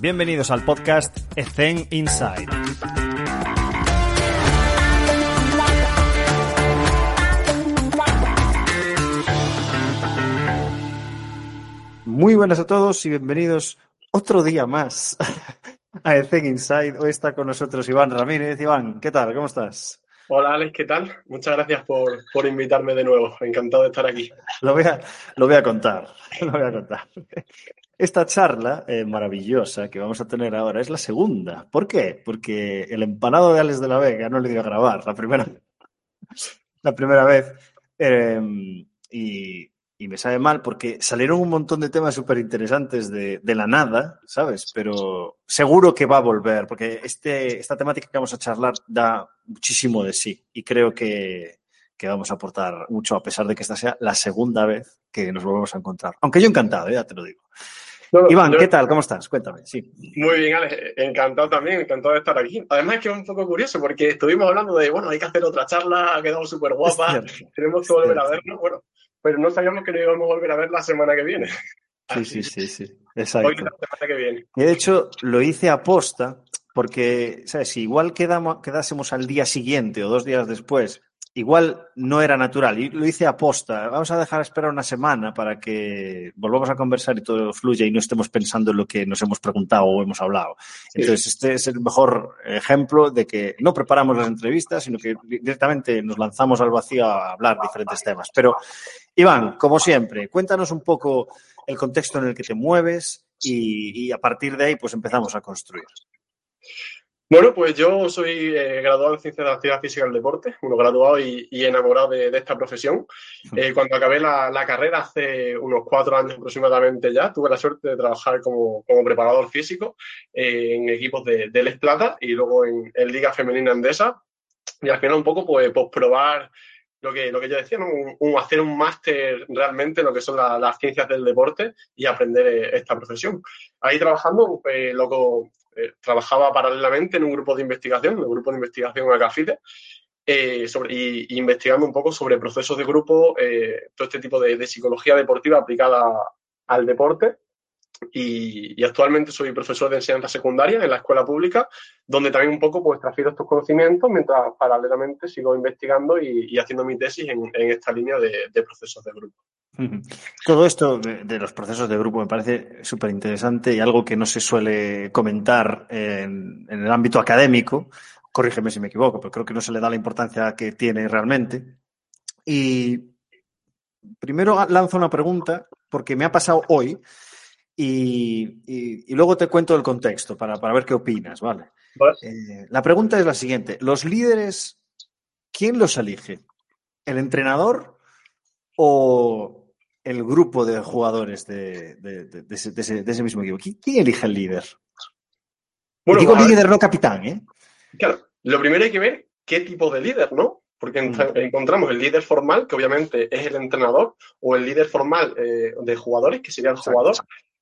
Bienvenidos al podcast Ethen Inside. Muy buenas a todos y bienvenidos otro día más a Ethen Inside. Hoy está con nosotros Iván Ramírez. Iván, ¿qué tal? ¿Cómo estás? Hola Alex, ¿qué tal? Muchas gracias por, por, invitarme de nuevo. Encantado de estar aquí. Lo voy a, lo voy a contar. Lo voy a contar. Esta charla eh, maravillosa que vamos a tener ahora es la segunda. ¿Por qué? Porque el empanado de Alex de la Vega no le dio a grabar la primera, la primera vez. Em, y, me sabe mal porque salieron un montón de temas súper interesantes de, la nada, ¿sabes? Pero seguro que va a volver porque este, esta temática que vamos a charlar da muchísimo de sí y creo que, que vamos a aportar mucho a pesar de que esta sea la segunda vez que nos volvemos a encontrar. Aunque yo encantado, ya te lo digo. Iván, ¿qué tal? ¿Cómo estás? Cuéntame, sí. Muy bien, Alex. Encantado también, encantado de estar aquí. Además es que es un poco curioso porque estuvimos hablando de, bueno, hay que hacer otra charla, ha quedado súper guapa, tenemos que volver a verlo, bueno, pero no sabíamos que no íbamos a volver a ver la semana que viene. Sí, sí, sí, sí, exacto. Hoy la semana que viene. Y de hecho lo hice a posta porque, ¿sabes? Si igual quedamos, quedásemos al día siguiente o dos días después igual no era natural. Y lo hice a posta. Vamos a dejar esperar una semana para que volvamos a conversar y todo fluya y no estemos pensando en lo que nos hemos preguntado o hemos hablado. Entonces, este es el mejor ejemplo de que no preparamos las entrevistas, sino que directamente nos lanzamos al vacío a hablar diferentes temas. Pero, Iván, como siempre, cuéntanos un poco el contexto en el que te mueves y, y a partir de ahí, pues empezamos a construir. Bueno, pues yo soy eh, graduado en Ciencias de la Actividad Física del Deporte, uno graduado y, enamorado de, esta profesión. Eh, cuando acabé la, carrera hace unos cuatro años aproximadamente ya, tuve la suerte de trabajar como, preparador físico eh, en equipos de, de Les Plata y luego en, Liga Femenina Andesa. Y al final un poco pues, pues probar lo que, lo que yo decía, un, hacer un máster realmente en lo que son las ciencias del deporte y aprender esta profesión. Ahí trabajando, pues, loco, eh, trabajaba paralelamente en un grupo de investigación, en el grupo de investigación Acafide, eh, y, investigando un poco sobre procesos de grupo, eh, todo este tipo de, psicología deportiva aplicada al deporte. Y, actualmente soy profesor de enseñanza secundaria en la escuela pública, donde también un poco pues transfiero estos conocimientos mientras paralelamente sigo investigando y, haciendo mi tesis en, esta línea de procesos de grupo. Todo esto de, los procesos de grupo me parece súper interesante y algo que no se suele comentar en, el ámbito académico. Corrígeme si me equivoco, pero creo que no se le da la importancia que tiene realmente. Y primero lanzo una pregunta porque me ha pasado hoy y, luego te cuento el contexto para, ver qué opinas, ¿vale? Eh, la pregunta es la siguiente. ¿Los líderes, quién los elige? ¿El entrenador o el grupo de jugadores de, ese, mismo equipo? ¿Quién, elige el líder? Bueno, digo líder, no capitán, ¿eh? Claro, lo primero hay que ver qué tipo de líder, ¿no? Porque mm. encontramos el líder formal, que obviamente es el entrenador, o el líder formal eh, de jugadores, que sería el jugador.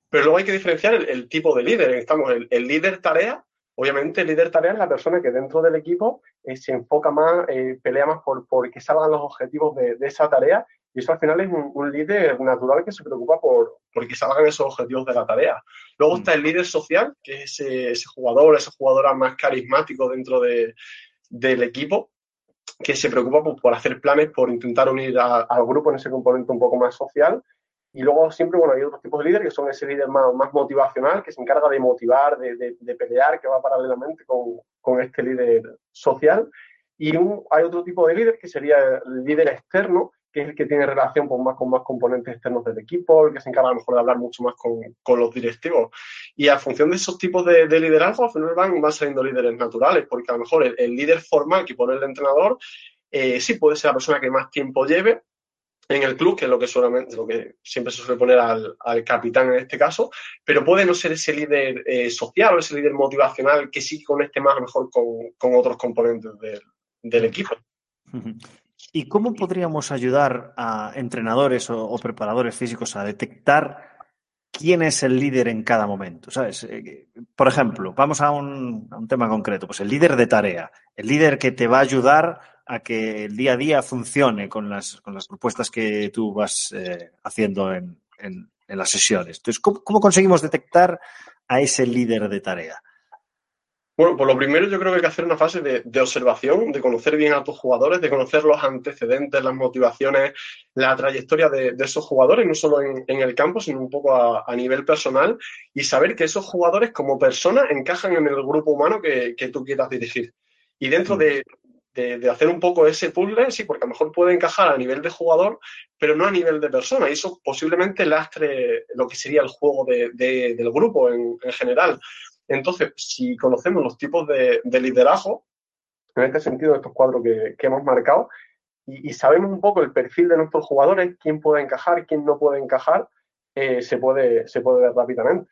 Pero luego hay que diferenciar el, tipo de líder. Estamos el, líder tarea, obviamente el líder tarea es la persona que dentro del equipo eh, se enfoca más, eh, pelea más por, por que salgan los objetivos de, esa tarea y eso al final es un, líder natural que se preocupa por, que salgan esos objetivos de la tarea. Luego está el líder social, que es ese, jugador, ese jugador más carismático dentro del equipo, que se preocupa por, hacer planes, por intentar unir al grupo en ese componente un poco más social. Y luego siempre, bueno, hay otros tipos de líderes que son ese líder más, más motivacional, que se encarga de motivar, de, pelear, que va paralelamente con, con este líder social. Y hay otro tipo de líder que sería el líder externo, que es el que tiene relación pues, más con más componentes externos del equipo, el que se encarga a lo mejor de hablar mucho más con, con los directivos. Y a función de esos tipos de, de liderazgo, al van, van, saliendo líderes naturales, porque a lo mejor el, líder formal que pone el entrenador, eh, sí puede ser la persona que más tiempo lleve, en el club, que es lo que, lo que siempre se suele poner al, capitán en este caso, pero puede no ser ese líder eh, social o ese líder motivacional que sí conecte más mejor con, otros componentes del, equipo. ¿Y cómo podríamos ayudar a entrenadores o, preparadores físicos a detectar quién es el líder en cada momento? ¿Sabes? Eh, por ejemplo, vamos a un, tema concreto, pues el líder de tarea, el líder que te va a ayudar a que el día a día funcione con las, con las propuestas que tú vas eh, haciendo en, en, las sesiones. Entonces, ¿cómo, conseguimos detectar a ese líder de tarea? Bueno, pues lo primero yo creo que hay que hacer una fase de, observación, de conocer bien a tus jugadores, de conocer los antecedentes, las motivaciones, la trayectoria de, esos jugadores, no solo en, el campo, sino un poco a, nivel personal, y saber que esos jugadores como personas encajan en el grupo humano que, que tú quieras dirigir. Y dentro de, de, hacer un poco ese puzzle, sí, porque a lo mejor puede encajar a nivel de jugador, pero no a nivel de persona. Y eso posiblemente lastre lo que sería el juego del grupo en, general. Entonces, si conocemos los tipos de, liderazgo, en este sentido, estos cuadros que, hemos marcado, y, sabemos un poco el perfil de nuestros jugadores, quién puede encajar, quién no puede encajar, eh, se, puede, se puede ver rápidamente.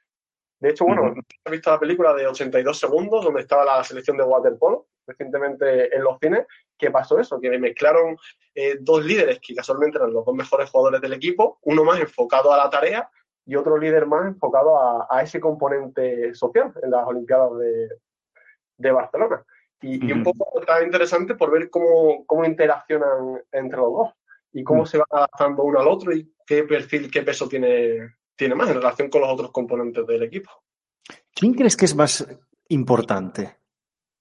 De hecho, bueno, he visto la película de 82 segundos donde estaba la selección de waterpolo recientemente en los cines, que pasó eso, que mezclaron eh, dos líderes que casualmente eran los dos mejores jugadores del equipo, uno más enfocado a la tarea y otro líder más enfocado a, ese componente social en las Olimpiadas de, Barcelona. Y, un poco está interesante por ver cómo, cómo interaccionan entre los dos y cómo se van adaptando uno al otro y qué perfil, qué peso tiene, tiene más en relación con los otros componentes del equipo. ¿Quién crees que es más importante?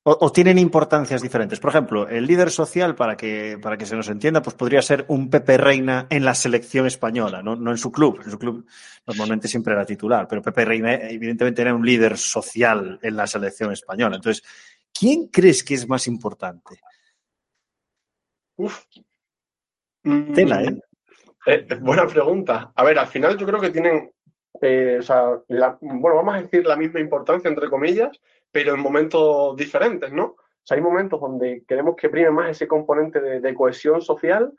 O, tienen importancias diferentes. Por ejemplo, el líder social, para que, para que se nos entienda, pues podría ser un Pepe Reina en la selección española, no, en su club. En su club normalmente siempre era titular, pero Pepe Reina evidentemente era un líder social en la selección española. Entonces, ¿quién crees que es más importante? Uf. Tela, ¿eh? ¿eh? Buena pregunta. A ver, al final yo creo que tienen, eh, o sea, bueno, vamos a decir la misma importancia, entre comillas, pero en momentos diferentes, ¿no? O sea, hay momentos donde queremos que prime más ese componente de, cohesión social,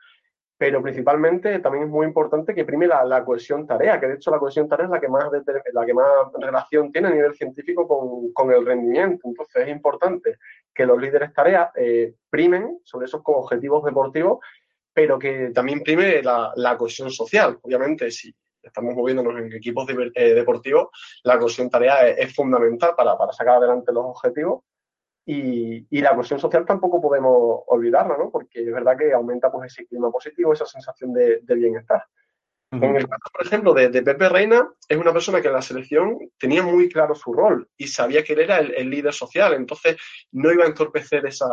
pero principalmente también es muy importante que prime la, cohesión tarea, que de hecho la cohesión tarea es la que más, la que más relación tiene a nivel científico con, el rendimiento. Entonces es importante que los líderes tareas eh, primen sobre esos objetivos deportivos, pero que también prime la, la cohesión social. Obviamente, si estamos moviéndonos en equipos eh, deportivos, la cohesión tarea es, fundamental para, sacar adelante los objetivos. Y, la cohesión social tampoco podemos olvidarla, ¿no? Porque es verdad que aumenta pues, ese clima positivo, esa sensación de, bienestar. En el caso, por ejemplo, de, Pepe Reina, es una persona que en la selección tenía muy claro su rol y sabía que él era el líder social, entonces no iba a entorpecer esa,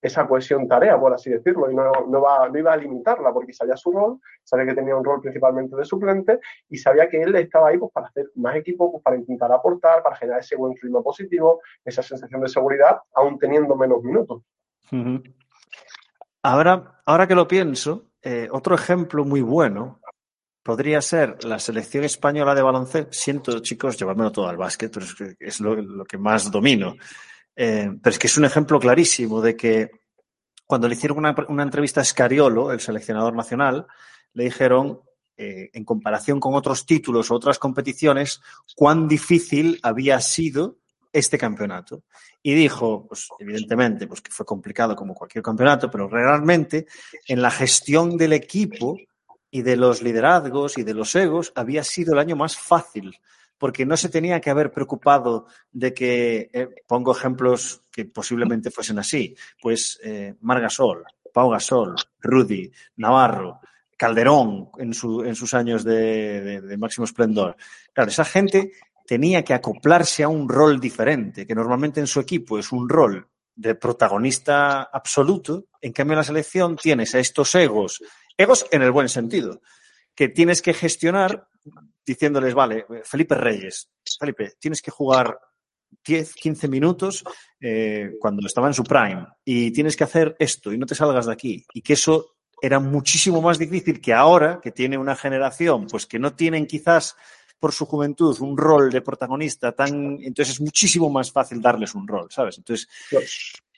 esa cohesión tarea, por así decirlo, y no, no, va, no iba a limitarla porque sabía su rol, sabía que tenía un rol principalmente de suplente y sabía que él estaba ahí pues, para hacer más equipo, pues, para intentar aportar, para generar ese buen clima positivo, esa sensación de seguridad, aún teniendo menos minutos. ahora, ahora que lo pienso, eh, otro ejemplo muy bueno podría ser la selección española de baloncesto. Siento, chicos, llevármelo todo al básquet, pero es, lo que más domino. Eh, pero es que es un ejemplo clarísimo de que cuando le hicieron una, entrevista a Scariolo, el seleccionador nacional, le dijeron, eh, en comparación con otros títulos o otras competiciones, cuán difícil había sido este campeonato. Y dijo, pues evidentemente, pues que fue complicado como cualquier campeonato, pero realmente en la gestión del equipo y de los liderazgos y de los egos había sido el año más fácil porque no se tenía que haber preocupado de que, eh, pongo ejemplos que posiblemente fuesen así, pues eh, Margasol, Pau Gasol, Rudy, Navarro, Calderón en, sus años de, máximo esplendor. Claro, esa gente tenía que acoplarse a un rol diferente, que normalmente en su equipo es un rol de protagonista absoluto. En cambio, en la selección tienes a estos egos, egos en el buen sentido, que tienes que gestionar diciéndoles, vale, Felipe Reyes, Felipe, tienes que jugar 10, 15 minutos eh, cuando estaba en su prime y tienes que hacer esto y no te salgas de aquí. Y que eso era muchísimo más difícil que ahora, que tiene una generación, pues que no tienen quizás por su juventud un rol de protagonista tan. Entonces es muchísimo más fácil darles un rol, ¿sabes? Entonces,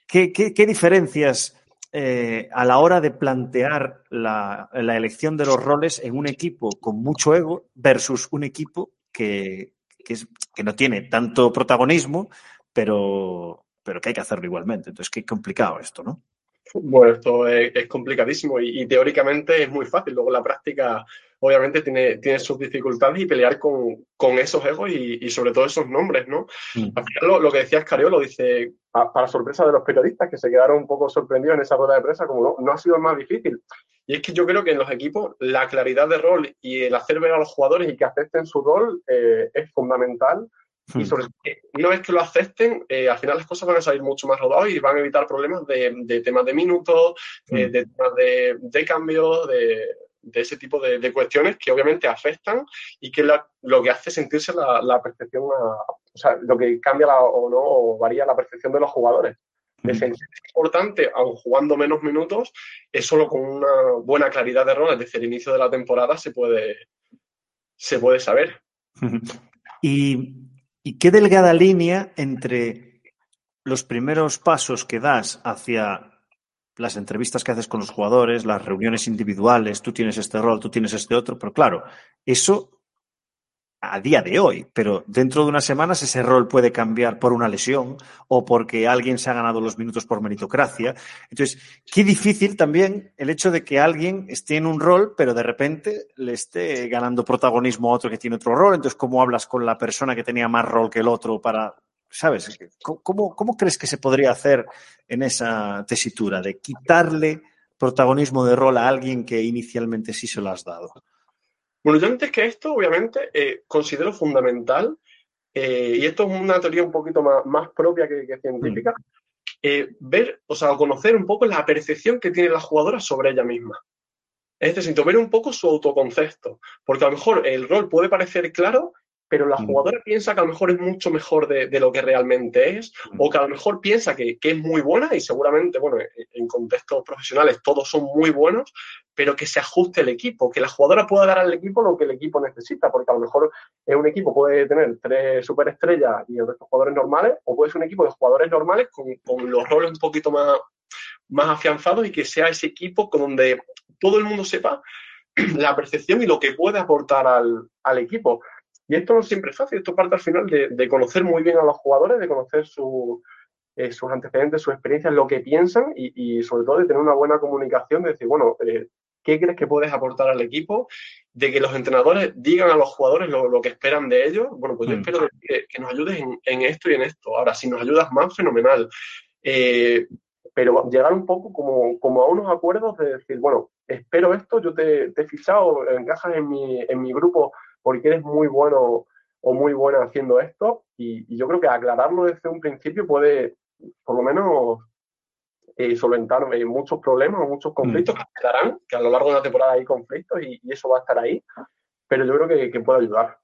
¿qué, qué, qué diferencias eh, a la hora de plantear la, elección de los roles en un equipo con mucho ego versus un equipo que, que no tiene tanto protagonismo, pero, pero que hay que hacerlo igualmente. Entonces, qué complicado esto, ¿no? Bueno, esto es, complicadísimo y, teóricamente es muy fácil. Luego la práctica obviamente tiene, tiene sus dificultades y pelear con, esos egos y, sobre todo esos nombres, ¿no? Mm. Al final lo, que decía Escariolo dice, para sorpresa de los periodistas que se quedaron un poco sorprendidos en esa rueda de prensa, como no, no ha sido más difícil. Y es que yo creo que en los equipos la claridad de rol y el hacer ver a los jugadores y que acepten su rol eh, es fundamental y hmm. sobre todo, una vez que lo acepten, eh, al final las cosas van a salir mucho más rodadas y van a evitar problemas de, temas de minutos, eh, hmm. de temas de, de cambio, de, ese tipo de, cuestiones que obviamente afectan y que lo que hace sentirse la, percepción, o sea, lo que cambia o no, o varía la percepción de los jugadores. De hmm. sentirse importante, aun jugando menos minutos, es solo con una buena claridad de rol desde el inicio de la temporada se puede, se puede saber. Y y qué delgada línea entre los primeros pasos que das hacia las entrevistas que haces con los jugadores, las reuniones individuales, tú tienes este rol, tú tienes este otro, pero claro, eso a día de hoy, pero dentro de unas semanas ese rol puede cambiar por una lesión o porque alguien se ha ganado los minutos por meritocracia. Entonces, qué difícil también el hecho de que alguien esté en un rol, pero de repente le esté ganando protagonismo a otro que tiene otro rol. Entonces, ¿cómo hablas con la persona que tenía más rol que el otro para, sabes? ¿Cómo, cómo crees que se podría hacer en esa tesitura de quitarle protagonismo de rol a alguien que inicialmente sí se lo has dado? Bueno, yo antes que esto, obviamente, eh, considero fundamental, eh, y esto es una teoría un poquito más, propia que, científica, mm. eh, ver, o sea, conocer un poco la percepción que tiene la jugadora sobre ella misma. Es decir, ver un poco su autoconcepto, porque a lo mejor el rol puede parecer claro, pero la mm. jugadora piensa que a lo mejor es mucho mejor de, lo que realmente es, o mm. que a lo mejor piensa que, es muy buena y seguramente, bueno, en contextos profesionales todos son muy buenos, pero que se ajuste el equipo, que la jugadora pueda dar al equipo lo que el equipo necesita, porque a lo mejor un equipo puede tener tres superestrellas y el resto jugadores normales, o puede ser un equipo de jugadores normales con, los roles un poquito más, más afianzados y que sea ese equipo con donde todo el mundo sepa la percepción y lo que puede aportar al equipo. Y esto no siempre es fácil, esto parte al final de, conocer muy bien a los jugadores, de conocer eh, sus antecedentes, sus experiencias, lo que piensan y, sobre todo de tener una buena comunicación, de decir, bueno, eh, ¿qué crees que puedes aportar al equipo? De que los entrenadores digan a los jugadores lo, que esperan de ellos. Bueno, pues yo mm. espero que, nos ayudes en, esto y en esto. Ahora, si nos ayudas más, fenomenal. Eh, pero llegar un poco como, como, a unos acuerdos de decir, bueno, espero esto, yo te, te he fichado, encajas en mi, en mi grupo porque eres muy bueno o muy buena haciendo esto y, yo creo que aclararlo desde un principio puede, por lo menos, eh, solventar eh, muchos problemas o muchos conflictos mm. que quedarán, que a lo largo de la temporada hay conflictos y, eso va a estar ahí, pero yo creo que, puede ayudar.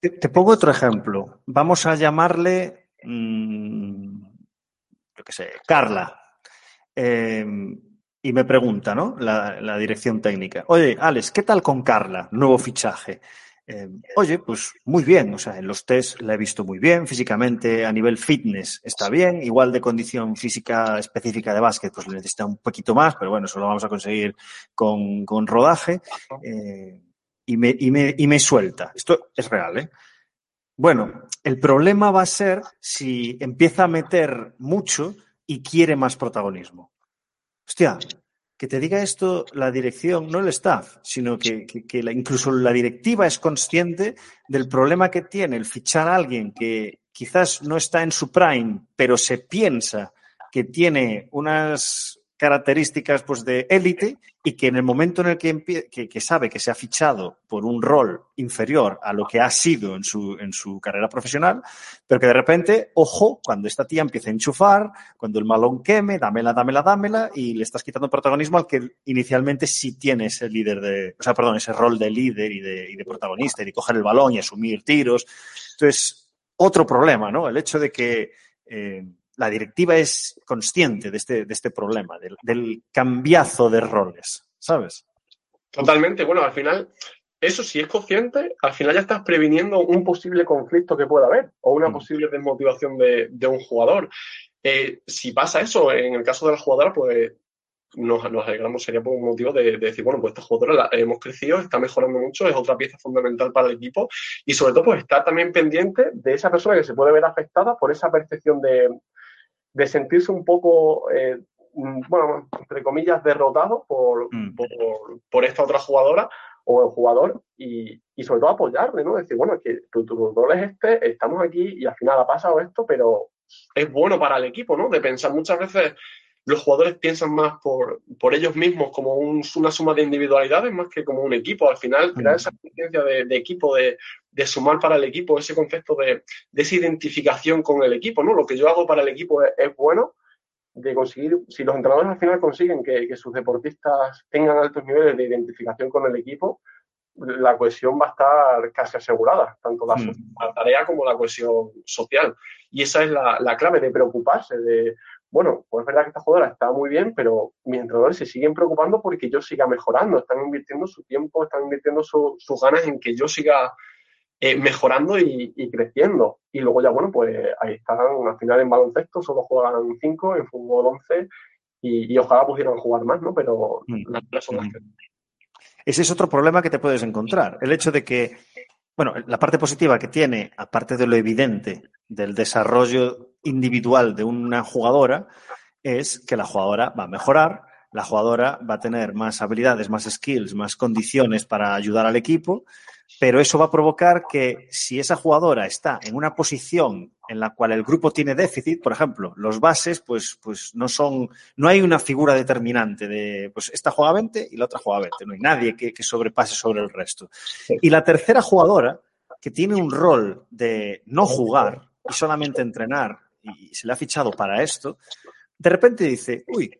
Te, pongo otro ejemplo. Vamos a llamarle, mmm, yo qué sé, Carla. Em, y me pregunta, ¿no? La, dirección técnica. Oye, Alex, ¿qué tal con Carla? Nuevo fichaje. Eh, oye, pues muy bien, o sea, en los test la he visto muy bien, físicamente a nivel fitness está bien, igual de condición física específica de básquet, pues le necesita un poquito más, pero bueno, eso lo vamos a conseguir con, rodaje eh, y, me, y, me, y me suelta. Esto es real, ¿eh? Bueno, el problema va a ser si empieza a meter mucho y quiere más protagonismo. Hostia, que te diga esto la dirección, no el staff, sino que, incluso la directiva es consciente del problema que tiene el fichar a alguien que quizás no está en su prime, pero se piensa que tiene unas características pues, de élite y que en el momento en el que, que, sabe que se ha fichado por un rol inferior a lo que ha sido en su, en su carrera profesional, pero que de repente, ojo, cuando esta tía empieza a enchufar, cuando el malón queme, dámela, dámela, dámela, y le estás quitando protagonismo al que inicialmente sí tiene ese líder de, o sea, perdón, ese rol de líder y de, y de protagonista y de coger el balón y asumir tiros. Entonces, otro problema, ¿no? El hecho de que eh, la directiva es consciente de este, de este problema, del, cambiazo de roles, ¿sabes? Totalmente. Bueno, al final, eso si es consciente, al final ya estás previniendo un posible conflicto que pueda haber o una mm. posible desmotivación de, un jugador. eh, si pasa eso, en el caso de la jugadora, pues nos, alegramos, sería por un motivo de, decir, bueno, pues esta jugadora hemos crecido, está mejorando mucho, es otra pieza fundamental para el equipo y sobre todo pues estar también pendiente de esa persona que se puede ver afectada por esa percepción de, sentirse un poco, eh, bueno, entre comillas, derrotado mm. por, por, esta otra jugadora o el jugador y, sobre todo apoyarle, ¿no? Decir, bueno, es que tu, tu rol es este, estamos aquí y al final ha pasado esto, pero es bueno para el equipo, ¿no? De pensar muchas veces los jugadores piensan más por, por ellos mismos como una suma de individualidades más que como un equipo. Al final, crear esa conciencia de, equipo, de, sumar para el equipo, ese concepto de, esa identificación con el equipo, ¿no? Lo que yo hago para el equipo es, bueno, de conseguir, si los entrenadores al final consiguen que, sus deportistas tengan altos niveles de identificación con el equipo, la cohesión va a estar casi asegurada, tanto la, mm. tarea como la cohesión social. Y esa es la, la clave de preocuparse, de bueno, pues es verdad que esta jugadora está muy bien, pero mis entrenadores se siguen preocupando porque yo siga mejorando, están invirtiendo su tiempo, están invirtiendo sus ganas en que yo siga eh, mejorando y, creciendo. Y luego ya, bueno, pues ahí están, al final en baloncesto solo juegan cinco, en fútbol 11 y, ojalá pudieran jugar más, ¿no? Pero mm. las mm. Ese es otro problema que te puedes encontrar, el hecho de que bueno, la parte positiva que tiene, aparte de lo evidente del desarrollo individual de una jugadora, es que la jugadora va a mejorar, la jugadora va a tener más habilidades, más skills, más condiciones para ayudar al equipo, pero eso va a provocar que si esa jugadora está en una posición en la cual el grupo tiene déficit, por ejemplo, los bases, pues, pues no son, no hay una figura determinante de, pues esta juega 20 y la otra juega 20, no hay nadie que, sobrepase sobre el resto. Y la tercera jugadora, que tiene un rol de no jugar y solamente entrenar, y se le ha fichado para esto, de repente dice, uy,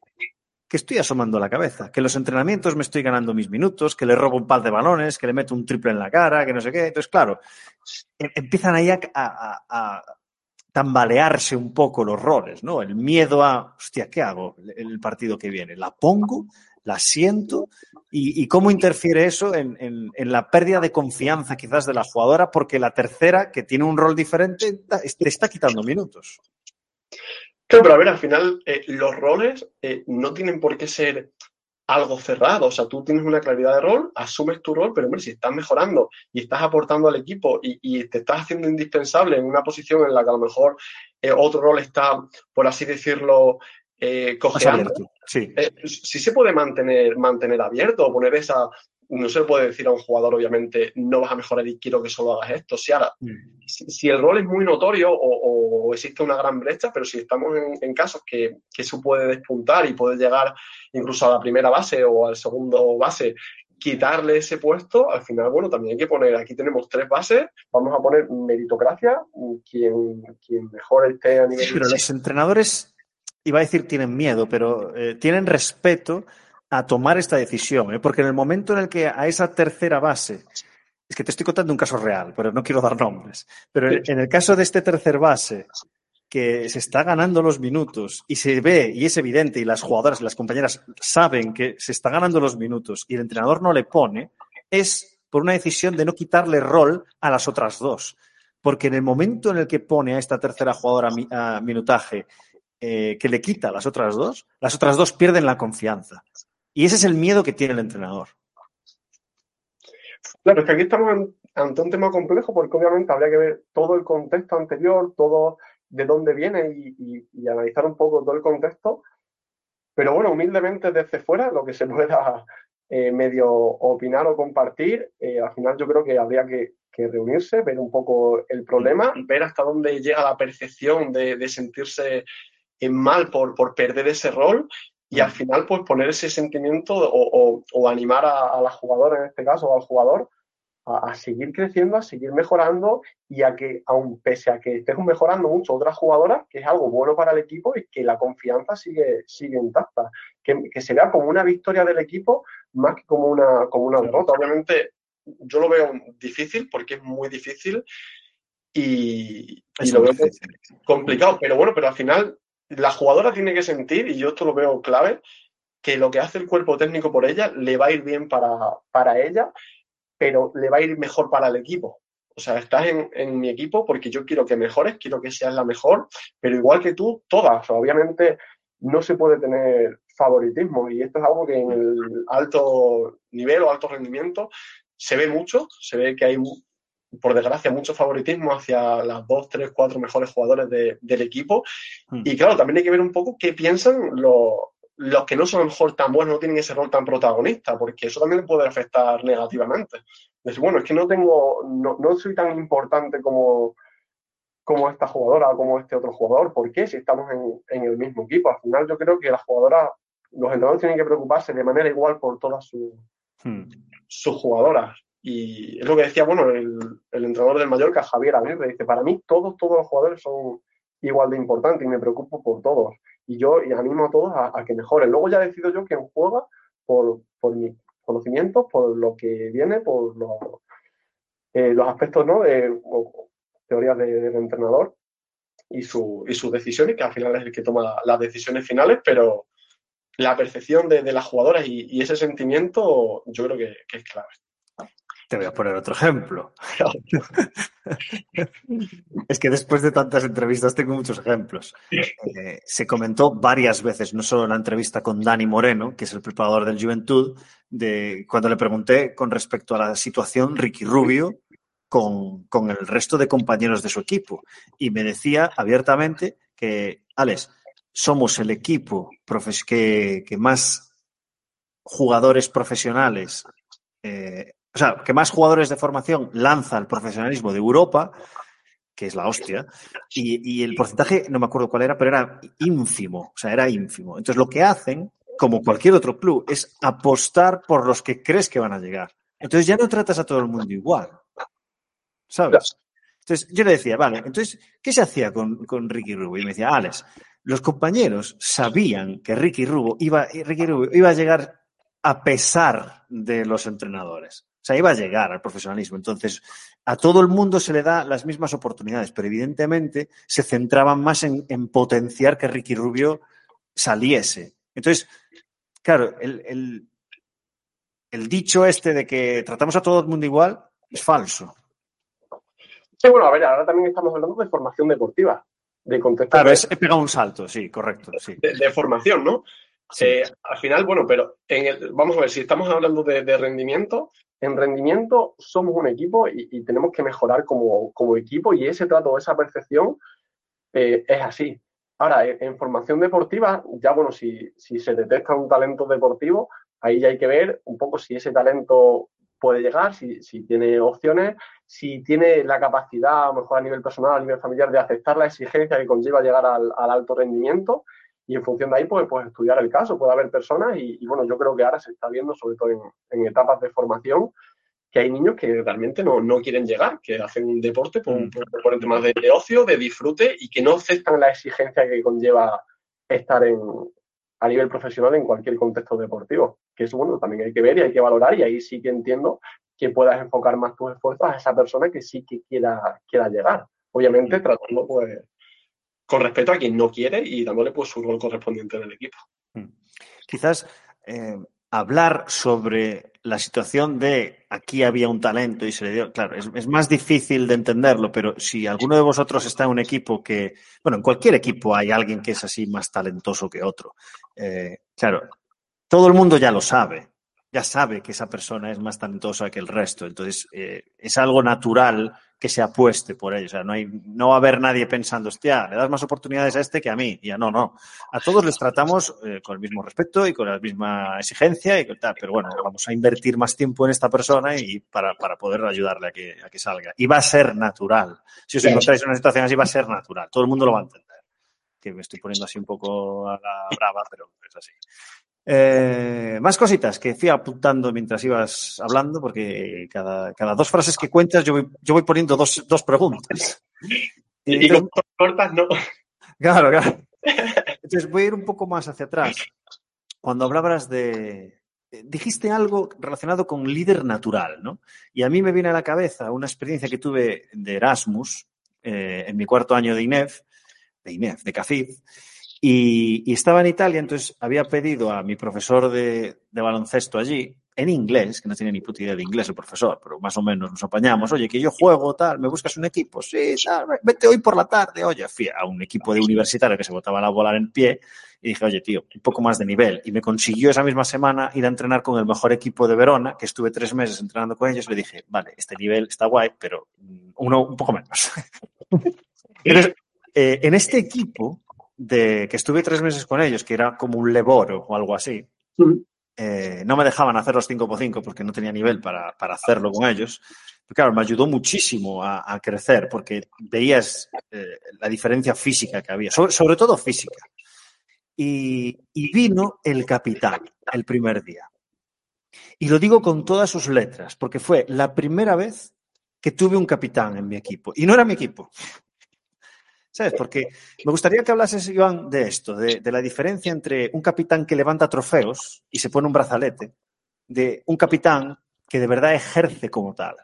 que estoy asomando la cabeza, que en los entrenamientos me estoy ganando mis minutos, que le robo un par de balones, que le meto un triple en la cara, que no sé qué. Entonces, claro, em, empiezan ahí a, tambalearse un poco los roles, ¿no? El miedo a, hostia, ¿qué hago el partido que viene? ¿La pongo? ¿La siento? ¿Y, cómo interfiere eso en, la pérdida de confianza quizás de la jugadora? Porque la tercera, que tiene un rol diferente, te está quitando minutos. Claro, pero a ver, al final eh, los roles eh, no tienen por qué ser algo cerrado. O sea, tú tienes una claridad de rol, asumes tu rol, pero hombre, si estás mejorando y estás aportando al equipo y, te estás haciendo indispensable en una posición en la que a lo mejor eh, otro rol está, por así decirlo, eh, cojeando, sí. Eh, sí se puede mantener, mantener abierto o poner esa, no se puede decir a un jugador, obviamente, no vas a mejorar y quiero que solo hagas esto. Si ahora, mm. si, el rol es muy notorio o, existe una gran brecha, pero si estamos en, casos que, que, eso puede despuntar y puede llegar incluso a la primera base o al segundo base, quitarle ese puesto, al final, bueno, también hay que poner, aquí tenemos tres bases, vamos a poner meritocracia, quien, quien mejor esté a nivel... Sí, pero los entrenadores, iba a decir tienen miedo, pero eh, tienen respeto a tomar esta decisión, ¿eh? porque en el momento en el que a esa tercera base, es que te estoy contando un caso real, pero no quiero dar nombres, pero en el caso de este tercer base, que se está ganando los minutos y se ve y es evidente y las jugadoras y las compañeras saben que se está ganando los minutos y el entrenador no le pone, es por una decisión de no quitarle rol a las otras dos. Porque en el momento en el que pone a esta tercera jugadora a minutaje eh, que le quita a las otras dos, las otras dos pierden la confianza. Y ese es el miedo que tiene el entrenador. Claro, es que aquí estamos ante un tema complejo porque obviamente habría que ver todo el contexto anterior, todo de dónde viene y, analizar un poco todo el contexto. Pero bueno, humildemente desde fuera, lo que se pueda eh, medio opinar o compartir, eh, al final yo creo que habría que, reunirse, ver un poco el problema, ver hasta dónde llega la percepción de, sentirse mal por, por perder ese rol y al final, pues poner ese sentimiento o, animar a, la jugadora, en este caso, o al jugador, a, seguir creciendo, a seguir mejorando y a que, aun pese a que estés mejorando mucho otras jugadoras, que es algo bueno para el equipo y que la confianza sigue, sigue intacta. Que, que se vea como una victoria del equipo más que como una, como una derrota. Obviamente, yo lo veo difícil porque es muy difícil y, lo veo complicado. Pero bueno, pero al final la jugadora tiene que sentir, y yo esto lo veo clave, que lo que hace el cuerpo técnico por ella le va a ir bien para, para ella, pero le va a ir mejor para el equipo. o sea, estás en, mi equipo porque yo quiero que mejores, quiero que seas la mejor, pero igual que tú, todas. obviamente no se puede tener favoritismo y esto es algo que en el alto nivel o alto rendimiento se ve mucho, se ve que hay, por desgracia, mucho favoritismo hacia las dos, tres, cuatro mejores jugadores del equipo. Hmm. Y claro, también hay que ver un poco qué piensan los, los que no son a lo mejor tan buenos, no tienen ese rol tan protagonista, porque eso también puede afectar negativamente. Decir, bueno, es que no tengo, no, no soy tan importante como, como esta jugadora o como este otro jugador. ¿Por qué? Si estamos en, en, el mismo equipo. Al final yo creo que las jugadoras, los entrenadores tienen que preocuparse de manera igual por todas sus, hmm. sus jugadoras. Y es lo que decía, bueno, el, entrenador del Mallorca, Javier Aguirre, dice, para mí todos, todos los jugadores son igual de importantes y me preocupo por todos y yo y animo a todos a, que mejoren. Luego ya decido yo quién juega por, por mis conocimientos, por lo que viene, por eh, los aspectos ¿no? de teorías del entrenador y, su, y sus decisiones, que al final es el que toma las decisiones finales, pero la percepción de, las jugadoras y, ese sentimiento yo creo que es clave. Te voy a poner otro ejemplo. es que después de tantas entrevistas tengo muchos ejemplos. Eh, se comentó varias veces, no solo en la entrevista con Dani Moreno, que es el preparador del Juventud, de cuando le pregunté con respecto a la situación Ricky Rubio con, con el resto de compañeros de su equipo. Y me decía abiertamente que, Alex, somos el equipo que, que más jugadores profesionales eh, o sea, que más jugadores de formación lanza el profesionalismo de Europa, que es la hostia, y, el porcentaje, no me acuerdo cuál era, pero era ínfimo, o sea, era ínfimo. Entonces, lo que hacen, como cualquier otro club, es apostar por los que crees que van a llegar. Entonces, ya no tratas a todo el mundo igual, ¿sabes? Entonces, yo le decía, vale, entonces, ¿qué se hacía con, con Ricky Rubio? Y me decía, Alex, los compañeros sabían que Ricky Rubio iba, Ricky Rubio iba a llegar a pesar de los entrenadores. O sea, iba a llegar al profesionalismo. Entonces, a todo el mundo se le da las mismas oportunidades, pero evidentemente se centraban más en, potenciar que Ricky Rubio saliese. Entonces, claro, el, dicho este de que tratamos a todo el mundo igual es falso. Sí, bueno, a ver, ahora también estamos hablando de formación deportiva, de contexto. Claro, he pegado un salto, sí, correcto. Sí. De, formación, ¿no? Eh, al final, bueno, pero en el, vamos a ver, si estamos hablando de, rendimiento, en rendimiento somos un equipo y, tenemos que mejorar como, equipo y ese trato, esa percepción eh, es así. Ahora, en, formación deportiva, ya bueno, si, se detecta un talento deportivo, ahí ya hay que ver un poco si ese talento puede llegar, si, tiene opciones, si tiene la capacidad, a lo mejor a nivel personal, a nivel familiar, de aceptar la exigencia que conlleva llegar al alto rendimiento y en función de ahí pues, pues estudiar el caso. Puede haber personas y, bueno, yo creo que ahora se está viendo, sobre todo en, etapas de formación, que hay niños que realmente no, no quieren llegar, que hacen un deporte por, mm. por, el tema de, ocio, de disfrute y que no aceptan la exigencia que conlleva estar en, a nivel profesional en cualquier contexto deportivo. Que eso, bueno, también hay que ver y hay que valorar y ahí sí que entiendo que puedas enfocar más tus esfuerzos a esa persona que sí que quiera, quiera llegar. Obviamente tratando pues con respeto a quien no quiere y dándole pues su rol correspondiente en el equipo. Mm. Quizás eh, hablar sobre la situación de aquí había un talento y se le dio, claro, es, más difícil de entenderlo, pero si alguno de vosotros está en un equipo que, bueno, en cualquier equipo hay alguien que es así más talentoso que otro. Eh, claro, todo el mundo ya lo sabe, ya sabe que esa persona es más talentosa que el resto, entonces eh, es algo natural que se apueste por ello. O sea, no, hay, no va a haber nadie pensando, hostia, le das más oportunidades a este que a mí. Ya no, no. A todos les tratamos eh, con el mismo respeto y con la misma exigencia y tal. Pero bueno, vamos a invertir más tiempo en esta persona y para, para poder ayudarle a que, a que salga. Y va a ser natural. Si os encontráis en una situación así, va a ser natural. Todo el mundo lo va a entender. Que me estoy poniendo así un poco a la brava, pero es así. Eh, más cositas que fui apuntando mientras ibas hablando, porque cada, cada dos frases que cuentas yo voy, yo voy poniendo dos, dos preguntas. Y, y cortas, no. Claro, claro. Entonces voy a ir un poco más hacia atrás. Cuando hablabas de... Dijiste algo relacionado con líder natural, ¿no? Y a mí me viene a la cabeza una experiencia que tuve de Erasmus eh, en mi cuarto año de INEF, de INEF, de CAFID, y, estaba en Italia, entonces había pedido a mi profesor de, baloncesto allí en inglés, que no tiene ni puta idea de inglés el profesor, pero más o menos nos apañamos. Oye, que yo juego, tal, ¿me buscas un equipo? Sí, tal, vete hoy por la tarde. Oye, fui a un equipo de universitario que se botaba la bola en pie y dije, oye, tío, un poco más de nivel. Y me consiguió esa misma semana ir a entrenar con el mejor equipo de Verona, que estuve tres meses entrenando con ellos. Le dije, vale, este nivel está guay, pero uno un poco menos. Eh, en este equipo de que estuve tres meses con ellos, que era como un leboro o algo así, eh, no me dejaban hacer los 5x5 porque no tenía nivel para, para hacerlo con ellos. Pero claro, me ayudó muchísimo a, a crecer porque veías eh, la diferencia física que había, sobre, sobre todo física. Y, y, vino el capitán el primer día. Y lo digo con todas sus letras, porque fue la primera vez que tuve un capitán en mi equipo. Y no era mi equipo, Porque me gustaría que hablases, Iván, de esto, de, de, la diferencia entre un capitán que levanta trofeos y se pone un brazalete, de un capitán que de verdad ejerce como tal.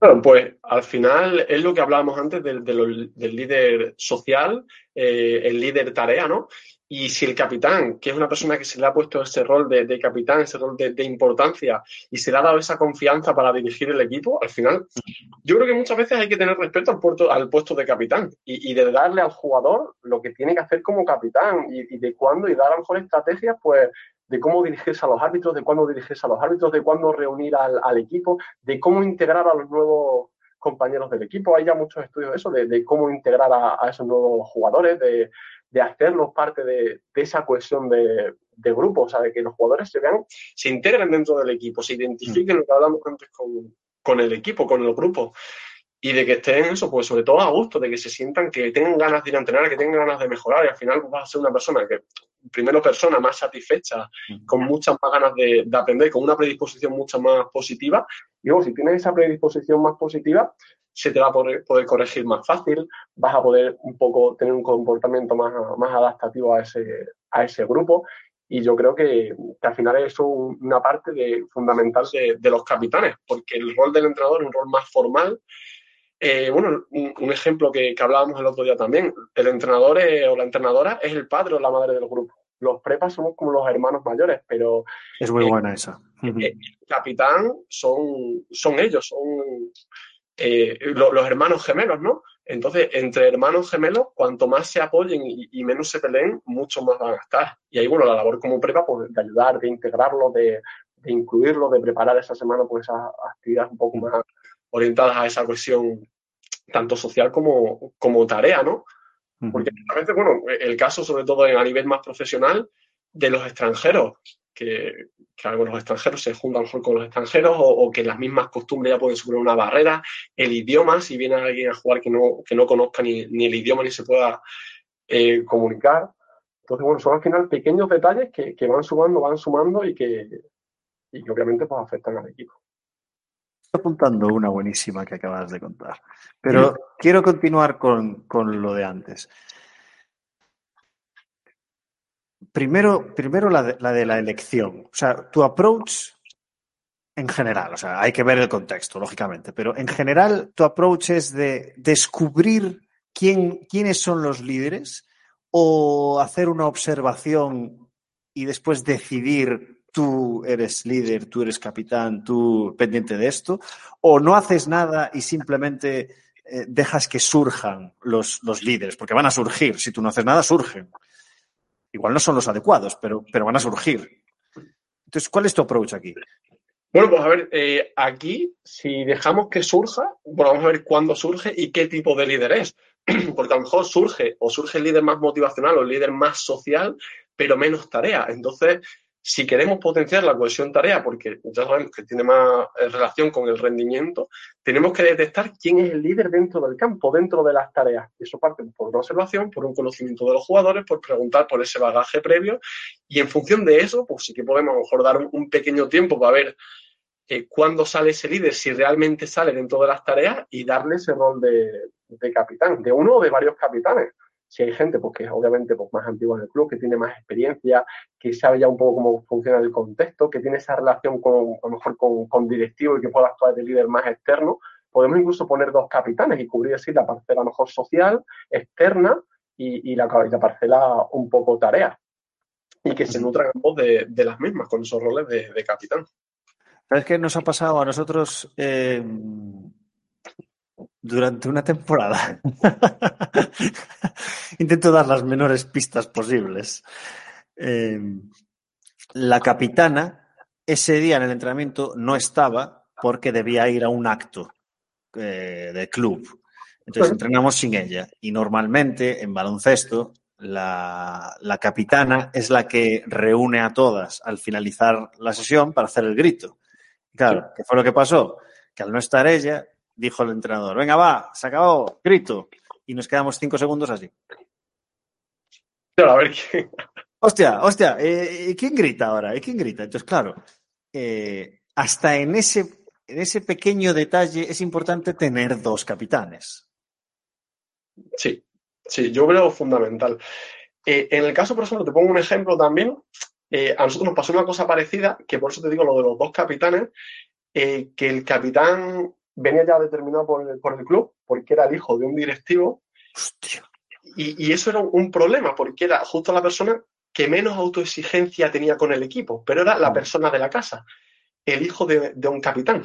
Bueno, pues al final es lo que hablábamos antes del, del, del líder social, eh, el líder tarea, ¿no? Y si el capitán, que es una persona que se le ha puesto ese rol de, de capitán, ese rol de, de, importancia, y se le ha dado esa confianza para dirigir el equipo, al final, yo creo que muchas veces hay que tener respeto al, puerto, al puesto de capitán y, y, de darle al jugador lo que tiene que hacer como capitán y, y de cuándo y dar a lo mejor estrategias, pues, de cómo dirigirse a los árbitros, de cuándo dirigirse a los árbitros, de cuándo reunir al, al equipo, de cómo integrar a los nuevos compañeros del equipo. Hay ya muchos estudios de eso, de, de cómo integrar a, a, esos nuevos jugadores, de, de hacerlos parte de, de esa cohesión de, de, grupo, o sea, de que los jugadores se vean, se integren dentro del equipo, se identifiquen lo que hablamos antes con, con el equipo, con el grupo y de que estén eso, pues sobre todo a gusto, de que se sientan que tengan ganas de ir a entrenar, que tengan ganas de mejorar y al final vas a ser una persona que, primero persona más satisfecha, con muchas más ganas de, de aprender, con una predisposición mucho más positiva y luego si tienes esa predisposición más positiva, se te va a poder, poder, corregir más fácil, vas a poder un poco tener un comportamiento más, más adaptativo a ese, a ese grupo. Y yo creo que, que al final es una parte de, fundamental de, de, los capitanes, porque el rol del entrenador es un rol más formal. Eh, bueno, un, un ejemplo que, que, hablábamos el otro día también, el entrenador es, o la entrenadora es el padre o la madre del grupo. Los prepas somos como los hermanos mayores, pero... Es muy eh, buena esa. El capitán son, son ellos, son eh, lo, los hermanos gemelos, ¿no? Entonces, entre hermanos gemelos, cuanto más se apoyen y, y, menos se peleen, mucho más van a estar. Y ahí, bueno, la labor como prepa, pues de ayudar, de integrarlo, de, de incluirlo, de preparar esa semana, pues esas actividades un poco más orientadas a esa cuestión tanto social como, como tarea, ¿no? Porque a veces, bueno, el caso, sobre todo a nivel más profesional, de los extranjeros, que, que algunos extranjeros se juntan mejor con los extranjeros o, o, que las mismas costumbres ya pueden superar una barrera. El idioma, si viene alguien a jugar que no, que no conozca ni, ni el idioma ni se pueda eh, comunicar. Entonces, bueno, son al final pequeños detalles que, que van sumando, van sumando y que, y que obviamente pues, afectan al equipo. Estoy apuntando una buenísima que acabas de contar, pero sí. quiero continuar con, con lo de antes. Primero, primero la, de, la de la elección. O sea, tu approach en general, o sea, hay que ver el contexto, lógicamente, pero en general tu approach es de descubrir quién, quiénes son los líderes o hacer una observación y después decidir tú eres líder, tú eres capitán, tú pendiente de esto, o no haces nada y simplemente eh, dejas que surjan los, los líderes, porque van a surgir, si tú no haces nada, surgen igual no son los adecuados, pero, pero van a surgir. Entonces, ¿cuál es tu approach aquí? Bueno, pues a ver, eh, aquí, si dejamos que surja, bueno, vamos a ver cuándo surge y qué tipo de líder es. Porque a lo mejor surge, o surge el líder más motivacional o el líder más social, pero menos tarea. Entonces, si queremos potenciar la cohesión tarea, porque ya sabemos que tiene más eh, relación con el rendimiento, tenemos que detectar quién es el líder dentro del campo, dentro de las tareas. Y eso parte por una observación, por un conocimiento de los jugadores, por preguntar por ese bagaje previo. Y en función de eso, pues sí que podemos a lo mejor dar un, pequeño tiempo para ver eh, cuándo sale ese líder, si realmente sale dentro de las tareas y darle ese rol de capitán, de uno o de varios capitanes si hay gente pues, que es obviamente pues, más antigua en el club, que tiene más experiencia, que sabe ya un poco cómo funciona el contexto, que tiene esa relación con, a lo mejor con, con directivo y que pueda actuar de líder más externo, podemos incluso poner dos capitanes y cubrir así la parcela mejor social, externa y, y, la, y la, parcela un poco tarea. y que se nutran ambos de, las mismas, con esos roles de, capitán. ¿Sabes qué nos ha pasado a nosotros eh, durante una temporada? Intento dar las menores pistas posibles. Eh, la capitana ese día en el entrenamiento no estaba porque debía ir a un acto eh, de club. Entonces entrenamos sin ella. Y normalmente en baloncesto la, capitana es la que reúne a todas al finalizar la sesión para hacer el grito. Claro, ¿qué fue lo que pasó? Que al no estar ella, dijo el entrenador, venga, va, se acabó, grito. Y nos quedamos cinco segundos así. Pero a ver qué. Hostia, hostia, eh, ¿quién grita ahora? ¿Quién grita? Entonces, claro, eh, hasta en ese, en ese pequeño detalle es importante tener dos capitanes. Sí, sí, yo creo fundamental. Eh, en el caso, por ejemplo, te pongo un ejemplo también. Eh, a nosotros nos pasó una cosa parecida, que por eso te digo lo de los dos capitanes, que el capitán venía ya determinado por el, club, porque era el hijo de un directivo. Hostia. Y, eso era un problema, porque era justo la persona que menos autoexigencia tenía con el equipo, pero era la persona de la casa, el hijo de, un capitán.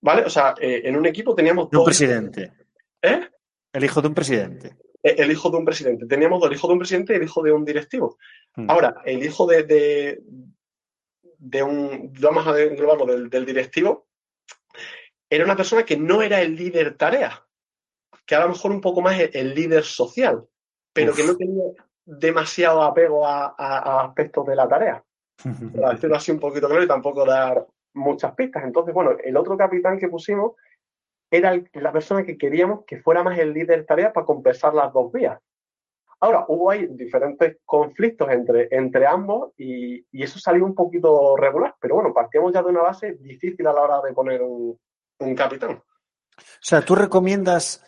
¿Vale? O sea, eh, en un equipo teníamos dos. Un presidente. ¿Eh? El hijo de un presidente. E, el hijo de un presidente. Teníamos dos, el hijo de un presidente y el hijo de un directivo. Hmm. Ahora, el hijo de, de, un, vamos a englobarlo, del, del, directivo, era una persona que no era el líder tarea, que a lo mejor un poco más el, líder social, pero que no tenía, demasiado apego a, aspectos de la tarea. Para decirlo así un poquito claro y tampoco dar muchas pistas. Entonces, bueno, el otro capitán que pusimos era la persona que queríamos que fuera más el líder tarea para compensar las dos vías. Ahora, hubo ahí diferentes conflictos entre, entre ambos y, eso salió un poquito regular, pero bueno, partíamos ya de una base difícil a la hora de poner un, un capitán. O sea, tú recomiendas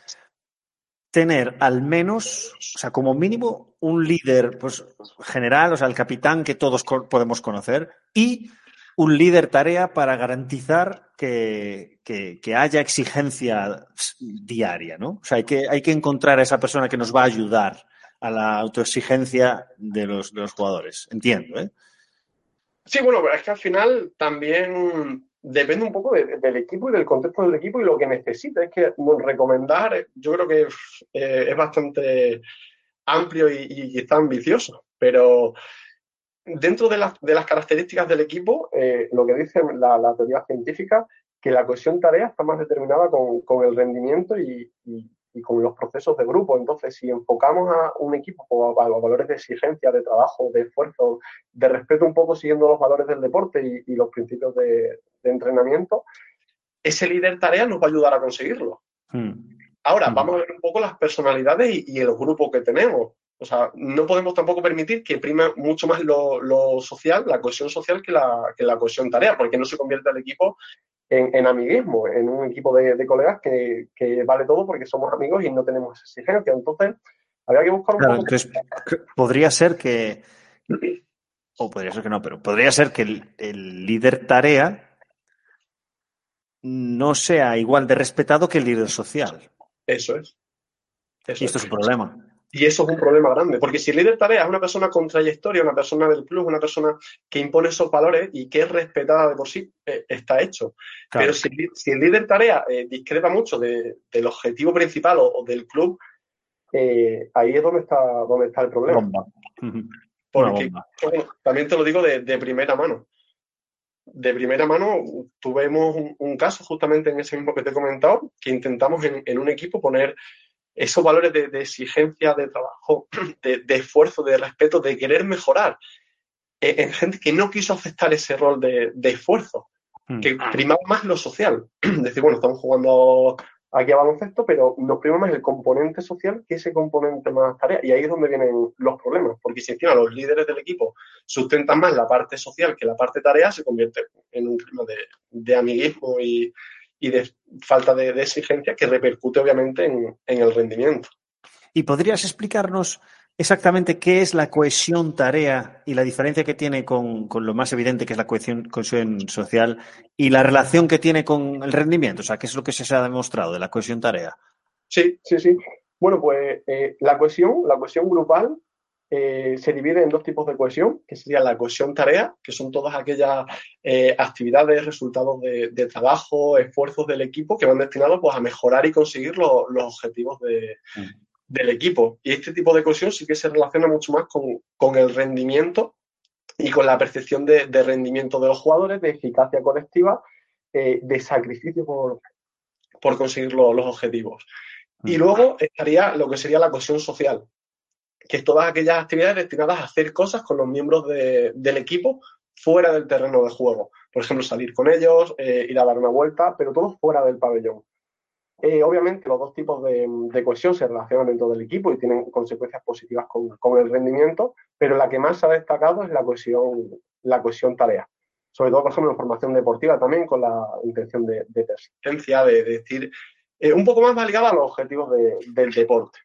tener al menos, o sea, como mínimo, un líder pues, general, o sea, el capitán que todos podemos conocer, y un líder tarea para garantizar que, haya exigencia diaria, ¿no? O sea, hay que, hay que encontrar a esa persona que nos va a ayudar a la autoexigencia de los, de los jugadores. Entiendo, ¿eh? Sí, bueno, es que al final también depende un poco del equipo y del contexto del equipo y lo que necesita. Es que recomendar, yo creo que eh, es bastante amplio y, y, ambicioso, pero dentro de, las características del equipo, eh, lo que dice la, teoría científica, que la cohesión tarea está más determinada con, el rendimiento y con los procesos de grupo. Entonces, si enfocamos a un equipo a, los valores de exigencia, de trabajo, de esfuerzo, de respeto un poco siguiendo los valores del deporte y, los principios de, entrenamiento, ese líder tarea nos va a ayudar a conseguirlo. Hmm. Ahora, hmm. vamos a ver un poco las personalidades y, el grupo que tenemos. O sea, no podemos tampoco permitir que prima mucho más lo, social, la cohesión social, que la, que la cohesión tarea, porque no se convierte el equipo en, amiguismo, en un equipo de, colegas que, vale todo porque somos amigos y no tenemos exigencia. Entonces, habría que buscar un poco... Entonces, podría ser que, o podría ser que no, pero podría ser que el, líder tarea no sea igual de respetado que el líder social. Eso es. y esto es un problema. Y eso es un problema grande, porque si el líder tarea es una persona con trayectoria, una persona del club, una persona que impone esos valores y que es respetada de por sí, eh, está hecho. Pero si, el líder tarea eh, discrepa mucho del objetivo principal o, del club, eh, ahí es donde está, donde está el problema. Porque también te lo digo de, primera mano. De primera mano tuvimos un, caso justamente en ese mismo que te he comentado, que intentamos en un equipo poner esos valores de, exigencia, de trabajo, de, esfuerzo, de respeto, de querer mejorar, eh, en gente que no quiso aceptar ese rol de, esfuerzo, hmm. que primaba más lo social. Decir, bueno, estamos jugando aquí a baloncesto, pero nos prima más el componente social que ese componente más tarea. Y ahí es donde vienen los problemas, porque si encima los líderes del equipo sustentan más la parte social que la parte tarea, se convierte en un clima de amiguismo y, y de falta de, exigencia que repercute obviamente en, el rendimiento. ¿Y podrías explicarnos exactamente qué es la cohesión tarea y la diferencia que tiene con, lo más evidente que es la cohesión, social y la relación que tiene con el rendimiento? O sea, ¿qué es lo que se ha demostrado de la cohesión tarea? Sí, sí, sí. Bueno, pues eh, la cohesión, la cohesión grupal eh, se divide en dos tipos de cohesión, que sería la cohesión tarea, que son todas aquellas eh, actividades, resultados de, trabajo, esfuerzos del equipo que van destinados pues, a mejorar y conseguir los objetivos mm. del equipo. Y este tipo de cohesión sí que se relaciona mucho más con, el rendimiento y con la percepción de, rendimiento de los jugadores, de eficacia colectiva, eh, de sacrificio por, por conseguir los objetivos. Y mm. luego estaría lo que sería la cohesión social, que es todas aquellas actividades destinadas a hacer cosas con los miembros del equipo fuera del terreno de juego. Por ejemplo, salir con ellos, eh, ir a dar una vuelta, pero todo fuera del pabellón. Eh, obviamente, los dos tipos de, cohesión se relacionan dentro del equipo y tienen consecuencias positivas con, el rendimiento, pero la que más se ha destacado es la cohesión, la cohesión tarea. Sobre todo, por ejemplo, en formación deportiva también, con la intención de, persistencia, de, decir, eh, un poco más ligada a los objetivos del deporte.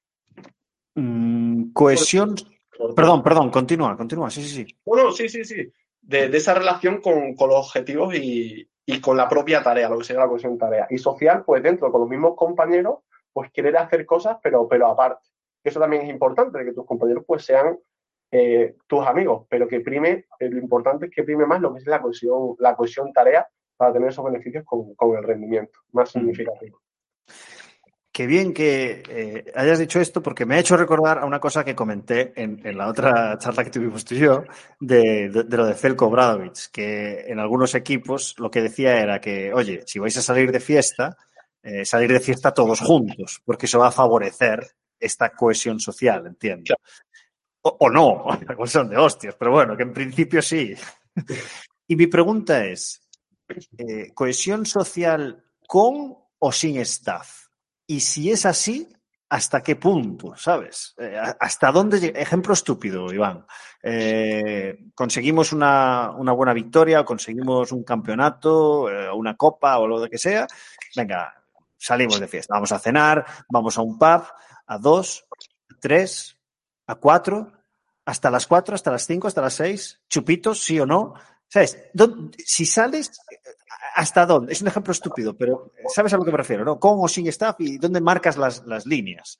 Mm, cohesión. Perdón, perdón, continúa, continúa, sí, sí, sí. Bueno, sí, sí, sí. De, esa relación con, los objetivos y, con la propia tarea, lo que sería la cohesión tarea. Y social, pues dentro, con los mismos compañeros, pues querer hacer cosas, pero, pero aparte. Eso también es importante, que tus compañeros pues sean eh, tus amigos, pero que prime, eh, lo importante es que prime más lo que es la cohesión, la cohesión tarea para tener esos beneficios con, con el rendimiento más mm. significativo. Qué bien que eh, hayas dicho esto porque me ha hecho recordar a una cosa que comenté en, la otra charla que tuvimos tú y yo de, lo de Felko Bradovic, que en algunos equipos lo que decía era que, oye, si vais a salir de fiesta, eh, salir de fiesta todos juntos, porque eso va a favorecer esta cohesión social, entiendo. O, no, son de hostias, pero bueno, que en principio sí. y mi pregunta es, eh, ¿cohesión social con o sin staff? Y si es así, ¿hasta qué punto? ¿Sabes? Eh, ¿Hasta dónde? Ejemplo estúpido, Iván. Eh, conseguimos una, buena victoria, conseguimos un campeonato, eh, una copa o lo que sea. Venga, salimos de fiesta. Vamos a cenar, vamos a un pub, a dos, a tres, a cuatro, hasta las cuatro, hasta las cinco, hasta las seis, chupitos, sí o no. ¿Sabes? Si sales, ¿Hasta dónde? Es un ejemplo estúpido, pero sabes a lo que me refiero, ¿no? ¿Con o sin staff y dónde marcas las, líneas?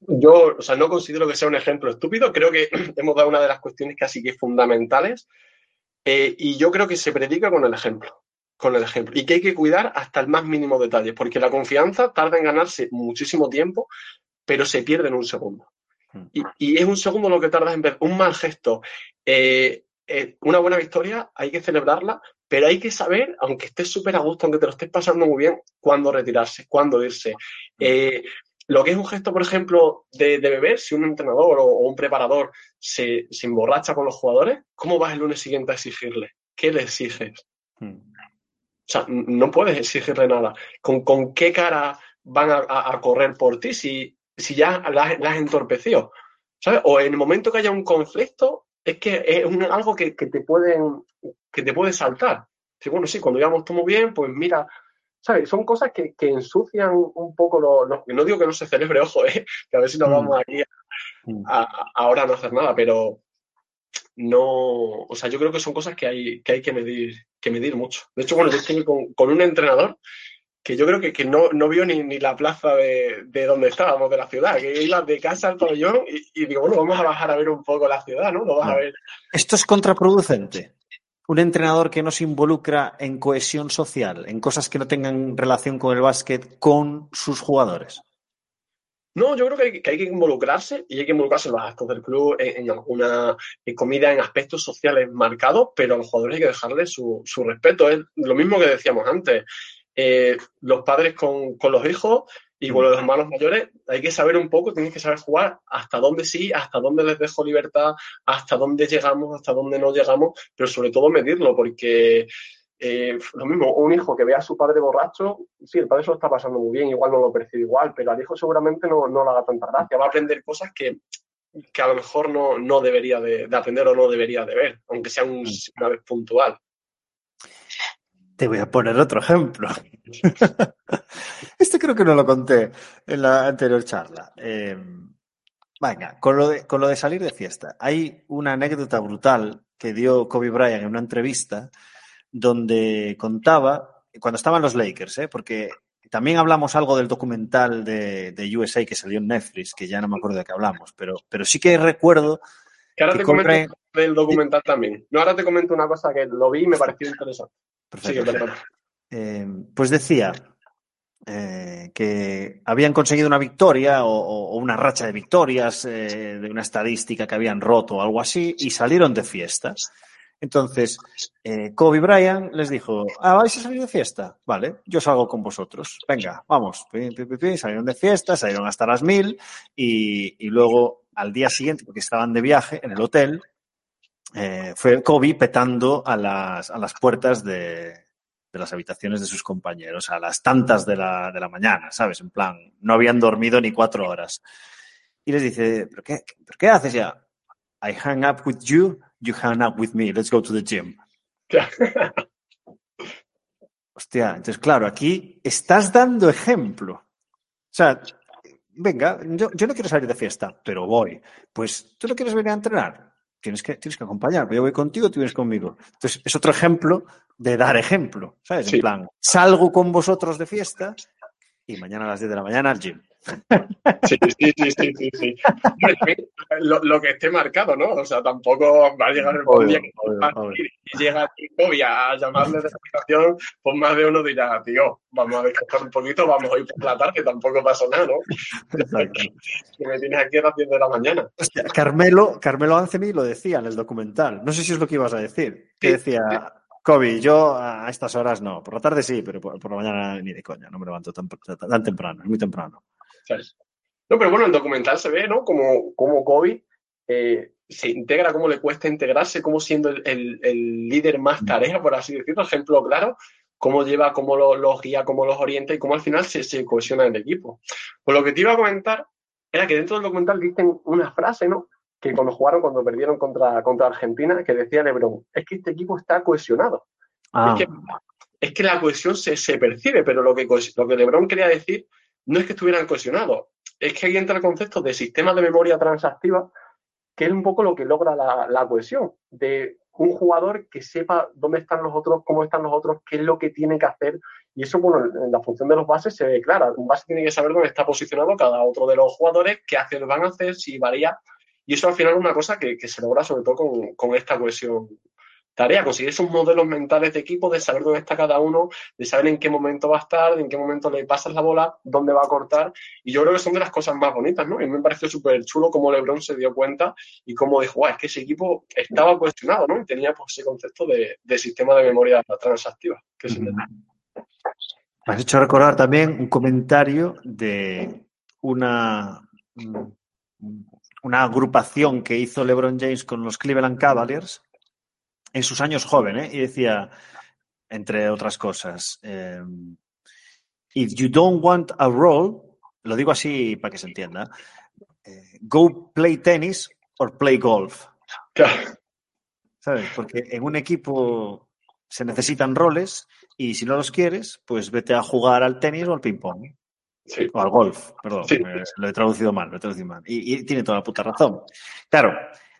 Yo, o sea, no considero que sea un ejemplo estúpido. Creo que hemos dado una de las cuestiones casi que fundamentales. Eh, y yo creo que se predica con el ejemplo. Con el ejemplo. Y que hay que cuidar hasta el más mínimo detalle, porque la confianza tarda en ganarse muchísimo tiempo, pero se pierde en un segundo. Hmm. Y, es un segundo lo que tarda en ver. Un mal gesto, eh, eh, una buena victoria, hay que celebrarla, pero hay que saber, aunque estés súper a gusto, aunque te lo estés pasando muy bien, cuándo retirarse, cuándo irse. Eh, lo que es un gesto, por ejemplo, de, beber, si un entrenador o, un preparador se, emborracha con los jugadores, ¿cómo vas el lunes siguiente a exigirle? ¿Qué le exiges? Hmm. O sea, no puedes exigirle nada. ¿Con, qué cara van a, correr por ti si, si ya las, has entorpecido? ¿Sabes? O en el momento que haya un conflicto, es que es algo que, te pueden, que te puede saltar. Sí, bueno, sí, cuando íbamos todo muy bien, pues mira, ¿sabes? Son cosas que, ensucian un poco los, No digo que no se celebre, ojo, ¿eh? que a ver si nos mm. vamos aquí mm. a, ahora no hacer nada, pero no, o sea, yo creo que son cosas que hay que, hay que medir, que medir mucho. De hecho, bueno, yo estoy con, con un entrenador que yo creo que, que no, no, vio ni, ni la plaza de, de, donde estábamos, de la ciudad, que iba de casa al pabellón y, y, digo, bueno, vamos a bajar a ver un poco la ciudad, ¿no? Lo vas a ver. Esto es contraproducente. Un entrenador que no se involucra en cohesión social, en cosas que no tengan relación con el básquet, con sus jugadores. No, yo creo que hay, que hay, que involucrarse y hay que involucrarse en los actos del club, en, alguna comida, en aspectos sociales marcados, pero a los jugadores hay que dejarles su, su respeto. Es lo mismo que decíamos antes. Eh, los padres con, los hijos y con los hermanos mayores, hay que saber un poco, tienes que saber jugar hasta dónde sí, hasta dónde les dejo libertad, hasta dónde llegamos, hasta dónde no llegamos, pero sobre todo medirlo, porque eh, lo mismo, un hijo que vea a su padre borracho, sí, el padre se lo está pasando muy bien, igual no lo percibe igual, pero al hijo seguramente no, no le haga tanta gracia, va a aprender cosas que, a lo mejor no, debería de, aprender o no debería de ver, aunque sea mm. una vez puntual. Te voy a poner otro ejemplo. este creo que no lo conté en la anterior charla. Em, venga, con lo, de, con lo de salir de fiesta. Hay una anécdota brutal que dio Kobe Bryant en una entrevista donde contaba, cuando estaban los Lakers, ¿eh? porque también hablamos algo del documental de, de, USA que salió en Netflix, que ya no me acuerdo de qué hablamos, pero, pero sí que recuerdo. Que ahora te comento del documental también. No, ahora te comento una cosa que lo vi y me pareció interesante. Perfecto. Eh, pues decía eh, que habían conseguido una victoria o, o una racha de victorias eh, de una estadística que habían roto o algo así y salieron de fiesta. Entonces, Kobe Bryant les dijo, ah, ¿vais a salir de fiesta? Vale, yo salgo con vosotros. Venga, vamos. Salieron de fiesta, salieron hasta las mil y, y luego al día siguiente, porque estaban de viaje en el hotel, eh, fue Kobe petando a las, a las puertas de, de, las habitaciones de sus compañeros, a las tantas de la, de la mañana, ¿sabes? En plan, no habían dormido ni cuatro horas. Y les dice, ¿pero qué, ¿pero qué haces ya? I hang up with you you hang out with me, let's go to the gym. Hostia, entonces, claro, aquí estás dando ejemplo. O sea, venga, yo, yo, no quiero salir de fiesta, pero voy. Pues, ¿tú no quieres venir a entrenar? Tienes que, tienes que acompañarme. Yo voy contigo, tú vienes conmigo. Entonces, es otro ejemplo de dar ejemplo, ¿sabes? Sí. En plan, salgo con vosotros de fiesta y mañana a las 10 de la mañana al gym. Sí, sí, sí, sí, sí, sí. Lo, lo, que esté marcado, ¿no? O sea, tampoco va a llegar el obvio, día que obvio, obvio. y llega Kobe a llamarle de explicación, pues más de uno dirá, tío, vamos a descansar un poquito, vamos a ir por la tarde, tampoco pasa nada, ¿no? Que me tienes aquí a las 10 de la mañana. Hostia, Carmelo, Carmelo Anthony lo decía en el documental. No sé si es lo que ibas a decir. Que decía, Kobe, yo a estas horas no. Por la tarde sí, pero por, por la mañana ni de coña. No me levanto tan, tan temprano, es muy temprano. ¿Sabes? No, pero bueno, el documental se ve, ¿no? Como, como Kobe eh, se integra, cómo le cuesta integrarse, cómo siendo el, el, el, líder más tarea, por así decirlo, ejemplo claro, cómo lleva, cómo los lo guía, cómo los orienta y cómo al final se, se cohesiona el equipo. Pues lo que te iba a comentar era que dentro del documental dicen una frase, ¿no? Que cuando jugaron, cuando perdieron contra, contra Argentina, que decía Lebron, es que este equipo está cohesionado. Ah. Es, que, es que la cohesión se, se percibe, pero lo que, lo que Lebron quería decir no es que estuvieran cohesionados, es que ahí entra el concepto de sistema de memoria transactiva, que es un poco lo que logra la, la, cohesión, de un jugador que sepa dónde están los otros, cómo están los otros, qué es lo que tiene que hacer. Y eso, bueno, en la función de los bases se ve clara. Un base tiene que saber dónde está posicionado cada otro de los jugadores, qué hacer van a hacer, si varía. Y eso al final es una cosa que, que se logra sobre todo con, con esta cohesión tarea, conseguir esos modelos mentales de equipo, de saber dónde está cada uno, de saber en qué momento va a estar, en qué momento le pasas la bola, dónde va a cortar. Y yo creo que son de las cosas más bonitas, ¿no? Y me pareció súper chulo cómo LeBron se dio cuenta y cómo dijo, es que ese equipo estaba cuestionado, ¿no? Y tenía pues, ese concepto de, sistema de memoria transactiva. Me has hecho recordar también un comentario de una agrupación que hizo LeBron James con los Cleveland Cavaliers en sus años joven, ¿eh? y decía, entre otras cosas, eh, if you don't want a role, lo digo así para que se entienda, eh, go play tennis or play golf. Claro. ¿Sabes? Porque en un equipo se necesitan roles y si no los quieres, pues vete a jugar al tenis o al ping-pong. Sí. O al golf, perdón, sí. lo he traducido mal, lo he traducido mal. Y, y tiene toda la puta razón. Claro,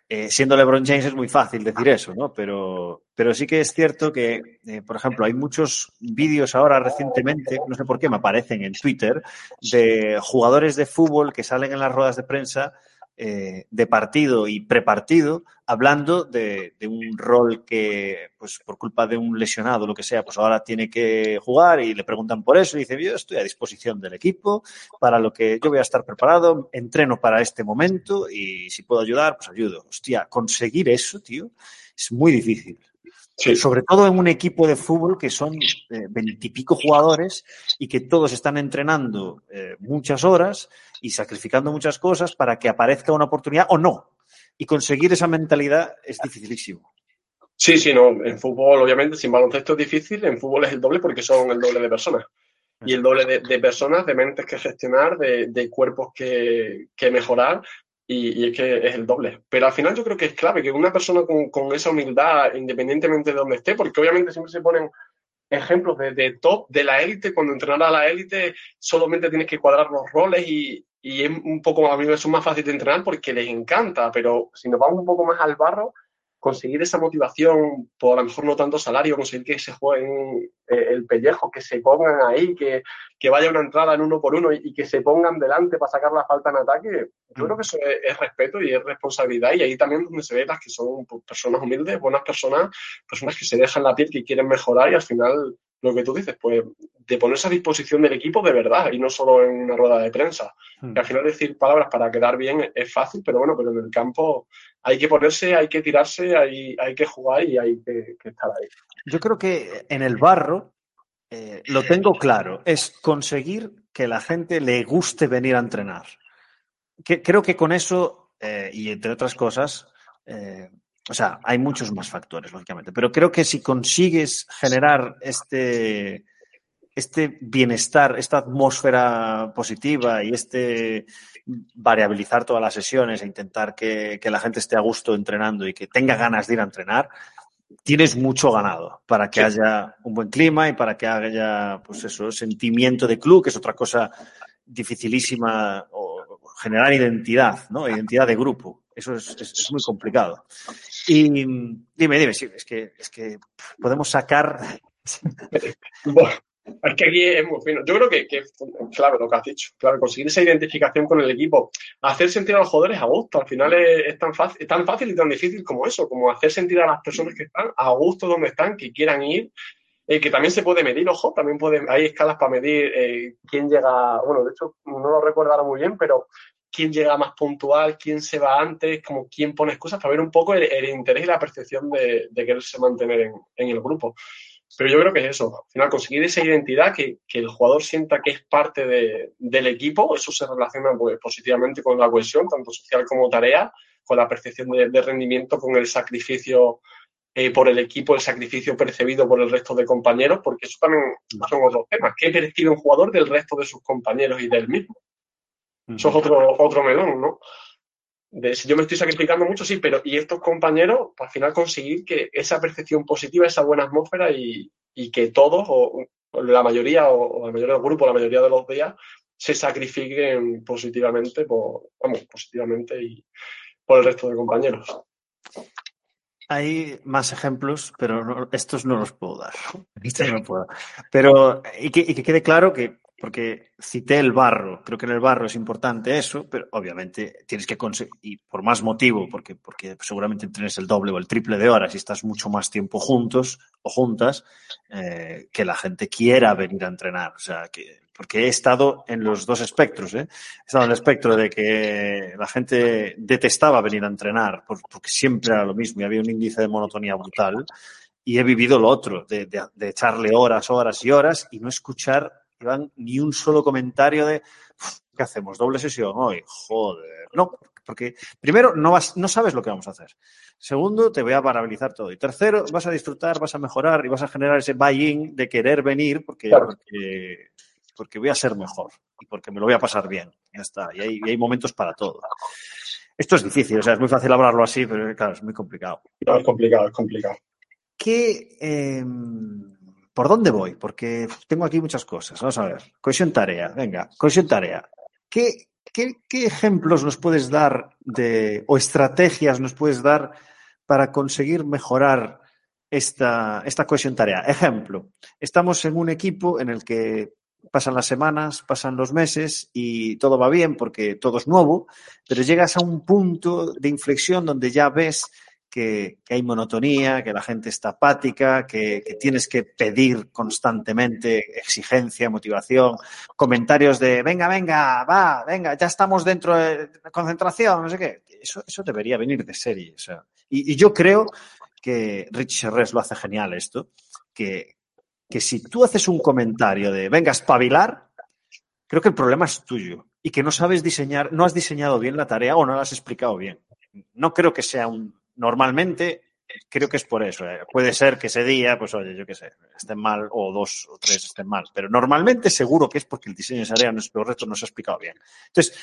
eh, siendo LeBron James es muy fácil decir eso, ¿no? Pero, pero sí que es cierto que, eh, por ejemplo, hay muchos vídeos ahora recientemente, no sé por qué, me aparecen en Twitter, de jugadores de fútbol que salen en las ruedas de prensa eh, de partido y prepartido, hablando de, un rol que, pues por culpa de un lesionado, lo que sea, pues ahora tiene que jugar y le preguntan por eso y dice, yo estoy a disposición del equipo, para lo que yo voy a estar preparado, entreno para este momento y si puedo ayudar, pues ayudo. Hostia, conseguir eso, tío, es muy difícil. Sí. Sobre todo en un equipo de fútbol que son veintipico eh, jugadores y que todos están entrenando eh, muchas horas y sacrificando muchas cosas para que aparezca una oportunidad o no. Y conseguir esa mentalidad es dificilísimo. Sí, sí, no. En fútbol, obviamente, sin baloncesto es difícil. En fútbol es el doble porque son el doble de personas. Y el doble de, de personas, de mentes que gestionar, de, de cuerpos que, que mejorar. Y, es que es el doble. Pero al final yo creo que es clave que una persona con, esa humildad, independientemente de donde esté, porque obviamente siempre se ponen ejemplos de, top, de la élite, cuando entrenar a la élite solamente tienes que cuadrar los roles y, y, es un poco, a mí me más fácil de entrenar porque les encanta, pero si nos vamos un poco más al barro, conseguir esa motivación, por a lo mejor no tanto salario, conseguir que se jueguen eh, el pellejo, que se pongan ahí, que, que, vaya una entrada en uno por uno y, que se pongan delante para sacar la falta en ataque, yo creo que eso es, respeto y es responsabilidad. Y ahí también donde se ve las que son pues, personas humildes, buenas personas, personas que se dejan la piel, que quieren mejorar y al final lo que tú dices, pues de ponerse a disposición del equipo de verdad y no solo en una rueda de prensa. Hmm. Que al final decir palabras para quedar bien es fácil, pero bueno, pero en el campo hay que ponerse, hay que tirarse, hay, hay que jugar y hay que, estar ahí. Yo creo que en el barro eh, lo tengo claro, es conseguir que la gente le guste venir a entrenar. Que, creo que con eso, eh, y entre otras cosas, eh, o sea, hay muchos más factores, lógicamente, pero creo que si consigues generar este, este bienestar, esta atmósfera positiva y este variabilizar todas las sesiones e intentar que, la gente esté a gusto entrenando y que tenga ganas de ir a entrenar, tienes mucho ganado para que haya un buen clima y para que haya, pues eso, sentimiento de club, que es otra cosa dificilísima, o generar identidad, ¿no? Identidad de grupo. Eso es, muy complicado. Y dime, dime, sí, es que, es que podemos sacar. Es que aquí es muy fino. Yo creo que, que, claro, lo que has dicho. Claro, conseguir esa identificación con el equipo, hacer sentir a los jugadores a gusto. Al final es, tan, fácil, tan fácil y tan difícil como eso, como hacer sentir a las personas que están a gusto donde están, que quieran ir. Eh, que también se puede medir, ojo, también puede, hay escalas para medir eh, quién llega, bueno, de hecho no lo recuerdo muy bien, pero quién llega más puntual, quién se va antes, como quién pone excusas, para ver un poco el, interés y la percepción de, quererse mantener en, el grupo. Pero yo creo que es eso, al final conseguir esa identidad, que, el jugador sienta que es parte del equipo, eso se relaciona pues, positivamente con la cohesión, tanto social como tarea, con la percepción de, rendimiento, con el sacrificio eh, por el equipo, el sacrificio percibido por el resto de compañeros, porque eso también son otros temas. ¿Qué percibe un jugador del resto de sus compañeros y del mismo? Eso es otro, otro melón, ¿no? De, si yo me estoy sacrificando mucho, sí, pero y estos compañeros, pues, al final conseguir que esa percepción positiva, esa buena atmósfera y, que todos, o, la mayoría, o, la mayoría del grupo, la mayoría de los días, se sacrifiquen positivamente, por, vamos, positivamente y por el resto de compañeros. Hay más ejemplos, pero estos no los puedo dar. Estos no puedo. Pero, y que, y que quede claro que porque cité el barro, creo que en el barro es importante eso, pero obviamente tienes que conseguir, y por más motivo, porque, porque seguramente tienes el doble o el triple de horas y estás mucho más tiempo juntos o juntas, eh, que la gente quiera venir a entrenar. O sea, que, porque he estado en los dos espectros, ¿eh? He estado en el espectro de que la gente detestaba venir a entrenar, porque siempre era lo mismo y había un índice de monotonía brutal. Y he vivido lo otro, de, de echarle horas, horas y horas y no escuchar Iván, ni un solo comentario de ¿qué hacemos? ¿Doble sesión hoy? Joder. No, porque primero no, vas, no sabes lo que vamos a hacer. Segundo, te voy a parabilizar todo. Y tercero, vas a disfrutar, vas a mejorar y vas a generar ese buy-in de querer venir porque, porque, voy a ser mejor y porque me lo voy a pasar bien. Ya está. Y hay, hay momentos para todo. Esto es difícil, o sea, es muy fácil hablarlo así, pero claro, es muy complicado. es complicado, es complicado. ¿Qué, em, ¿Por dónde voy? Porque tengo aquí muchas cosas. Vamos a ver. Cohesión tarea. Venga, cohesión tarea. ¿Qué, ejemplos nos puedes dar de, o estrategias nos puedes dar para conseguir mejorar esta, esta cohesión tarea? Ejemplo, estamos en un equipo en el que pasan las semanas, pasan los meses y todo va bien porque todo es nuevo, pero llegas a un punto de inflexión donde ya ves que, hay monotonía, que la gente está apática, que, tienes que pedir constantemente exigencia, motivación, comentarios de venga, venga, va, venga, ya estamos dentro de concentración, no sé qué. Eso, debería venir de serie. y, yo creo que Rich Serres lo hace genial esto, que, que si tú haces un comentario de venga, espabilar, creo que el problema es tuyo y que no sabes diseñar, no has diseñado bien la tarea o no la has explicado bien. No creo que sea un, normalmente creo que es por eso. Eh. Puede ser que ese día, pues oye, yo qué sé, estén mal o dos o tres estén mal, pero normalmente seguro que es porque el diseño de área no es correcto, no se ha explicado bien. Entonces,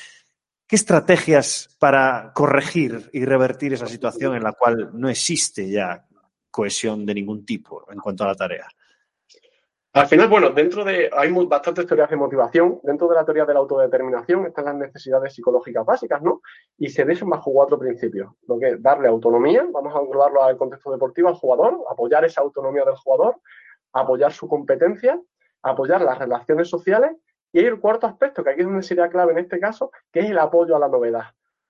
¿qué estrategias para corregir y revertir esa situación en la cual no existe ya cohesión de ningún tipo en cuanto a la tarea? Al final, bueno, dentro de. Hay bastantes teorías de motivación. Dentro de la teoría de la autodeterminación están las necesidades psicológicas básicas, ¿no? Y se dejan bajo cuatro principios. Lo que es darle autonomía, vamos a englobarlo al contexto deportivo al jugador, apoyar esa autonomía del jugador, apoyar su competencia, apoyar las relaciones sociales. Y hay el cuarto aspecto, que aquí es donde sería clave en este caso, que es el apoyo a la novedad.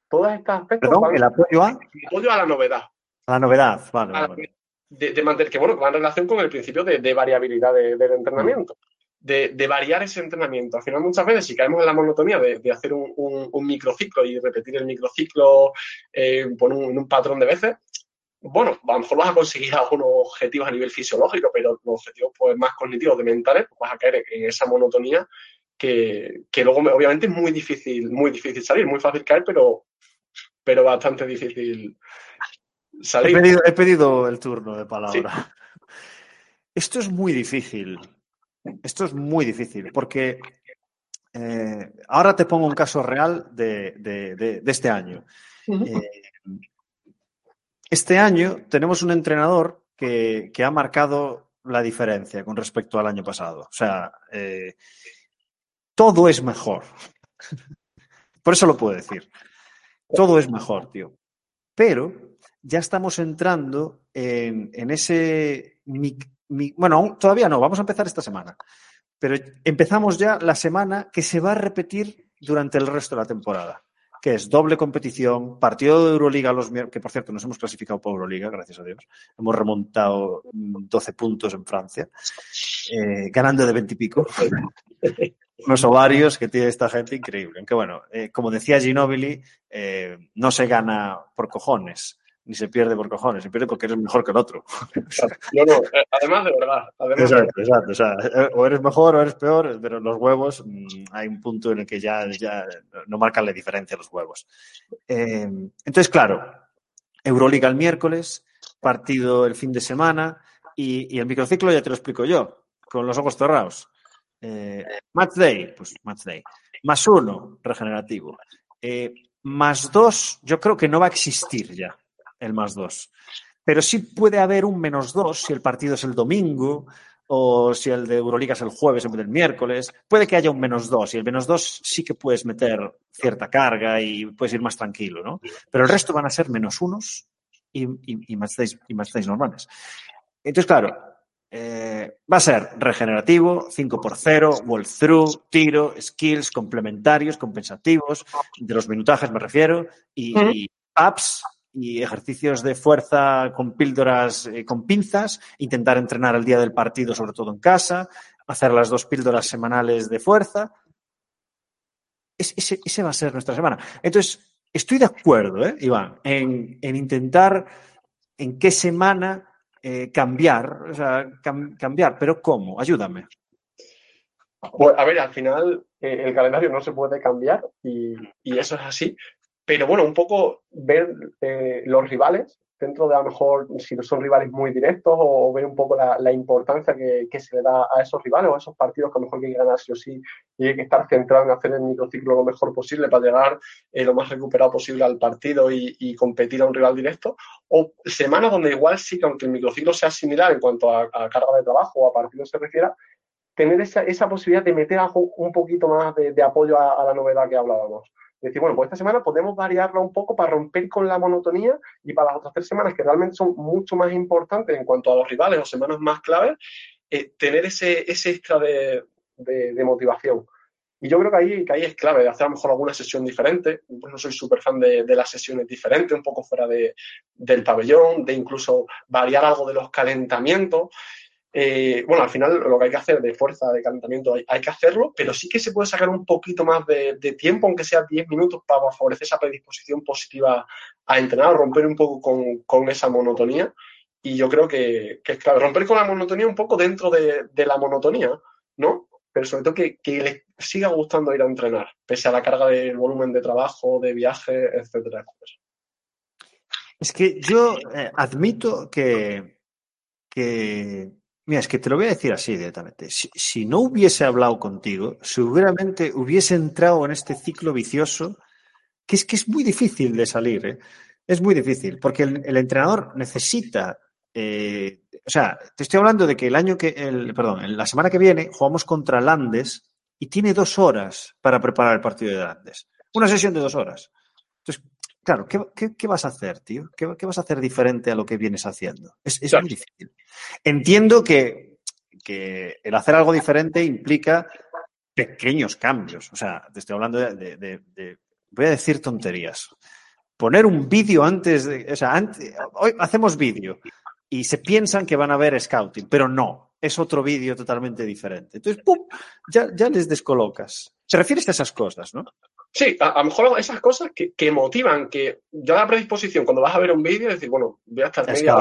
Todos estos aspectos. Perdón, el apoyo a. El apoyo a la novedad. A la novedad, vale de, mantener, que bueno, va en relación con el principio de, variabilidad del entrenamiento. De, variar ese entrenamiento. Al final, muchas veces, si caemos en la monotonía de, hacer un, microciclo y repetir el microciclo eh, por un, patrón de veces, bueno, a lo mejor vas a conseguir algunos objetivos a nivel fisiológico, pero los objetivos pues, más cognitivos, de mentales, pues vas a caer en esa monotonía que, luego obviamente es muy difícil, muy difícil salir, muy fácil caer, pero, pero bastante difícil He pedido, el turno de palabra. Esto es muy difícil. Esto es muy difícil porque eh, ahora te pongo un caso real de, este año. Eh, este año tenemos un entrenador que, ha marcado la diferencia con respecto al año pasado. O sea, eh, todo es mejor. Por eso lo puedo decir. Todo es mejor, tío. Pero ya estamos entrando en, ese... bueno, todavía no, vamos a empezar esta semana, pero empezamos ya la semana que se va a repetir durante el resto de la temporada, que es doble competición, partido de Euroliga los que por cierto nos hemos clasificado por Euroliga, gracias a Dios, hemos remontado 12 puntos en Francia, eh, ganando de 20 y pico. unos ovarios que tiene esta gente increíble. Aunque bueno, eh, como decía Ginobili, eh, no se gana por cojones, ni se pierde por cojones, se pierde porque eres mejor que el otro. no, no, eh, además de verdad. exacto, exacto. O, sea, eh, o, eres mejor o eres peor, pero los huevos mm, hay un punto en el que ya, ya no marcan la diferencia los huevos. Eh, entonces, claro, Euroliga el miércoles, partido el fin de semana y, el microciclo ya te lo explico yo, con los ojos cerrados. match day, pues match day. Más uno, regenerativo. más dos, yo creo que no va a existir ya el más 2. Pero sí puede haber un menos 2 si el partido es el domingo o si el de Euroliga es el jueves en vez del miércoles. Puede que haya un menos 2 y el menos 2 sí que puedes meter cierta carga y puedes ir más tranquilo, ¿no? Pero el resto van a ser menos unos y, y, más 6 y más normales. Entonces, claro, eh, va a ser regenerativo, 5 por 0, wall through, tiro, skills, complementarios, compensativos, de los minutajes me refiero, y, y apps y ejercicios de fuerza con píldoras eh, con pinzas, intentar entrenar el día del partido, sobre todo en casa, hacer las dos píldoras semanales de fuerza. ese, va a ser nuestra semana. Entonces, estoy de acuerdo, ¿eh, Iván, en, intentar en qué semana eh, cambiar, o sea, cambiar, pero ¿cómo? Ayúdame. Pues, a ver, al final el calendario no se puede cambiar y, y, eso es así, pero bueno, un poco ver eh, los rivales, dentro de a lo mejor si son rivales muy directos o ver un poco la, importancia que, se le da a esos rivales o a esos partidos que a lo mejor hay que ganar sí o sí y hay que estar centrado en hacer el microciclo lo mejor posible para llegar eh, lo más recuperado posible al partido y, competir a un rival directo. O semanas donde igual sí que aunque el microciclo sea similar en cuanto a, carga de trabajo o a partido se refiera, tener esa, esa posibilidad de meter un poquito más de, apoyo a la novedad que hablábamos decir, bueno, pues esta semana podemos variarla un poco para romper con la monotonía y para las otras tres semanas que realmente son mucho más importantes en cuanto a los rivales o semanas más claves, eh, tener ese, ese extra de, motivación. Y yo creo que ahí, que ahí es clave, de hacer a lo mejor alguna sesión diferente. Pues no soy súper fan de, las sesiones diferentes, un poco fuera del pabellón, de incluso variar algo de los calentamientos. Eh, bueno, al final lo que hay que hacer de fuerza, de calentamiento, hay, que hacerlo, pero sí que se puede sacar un poquito más de, tiempo, aunque sea 10 minutos, para favorecer esa predisposición positiva a entrenar, romper un poco con, esa monotonía. Y yo creo que, es clave, romper con la monotonía un poco dentro de, la monotonía, ¿no? Pero sobre todo que, que les siga gustando ir a entrenar, pese a la carga del volumen de trabajo, de viaje, etcétera. Es que yo eh, admito que, que Mira, es que te lo voy a decir así directamente. Si, no hubiese hablado contigo, seguramente hubiese entrado en este ciclo vicioso, que es que es muy difícil de salir. ¿eh? Es muy difícil, porque el, entrenador necesita eh, o sea, te estoy hablando de que el año que, el, perdón, la semana que viene jugamos contra Landes y tiene dos horas para preparar el partido de Landes. Una sesión de dos horas. Entonces, claro, ¿qué, vas a hacer, tío? ¿Qué, vas a hacer diferente a lo que vienes haciendo? Es, muy difícil. Entiendo que, el hacer algo diferente implica pequeños cambios. O sea, te estoy hablando de, voy a decir tonterías. Poner un vídeo antes de, o sea, hoy hacemos vídeo y se piensan que van a ver scouting, pero no, es otro vídeo totalmente diferente. Entonces, ¡pum! Ya, ya les descolocas. ¿Te refieres a esas cosas, no? Sí, a, lo mejor esas cosas que, motivan, que ya la predisposición, cuando vas a ver un vídeo, decir, bueno, voy a estar media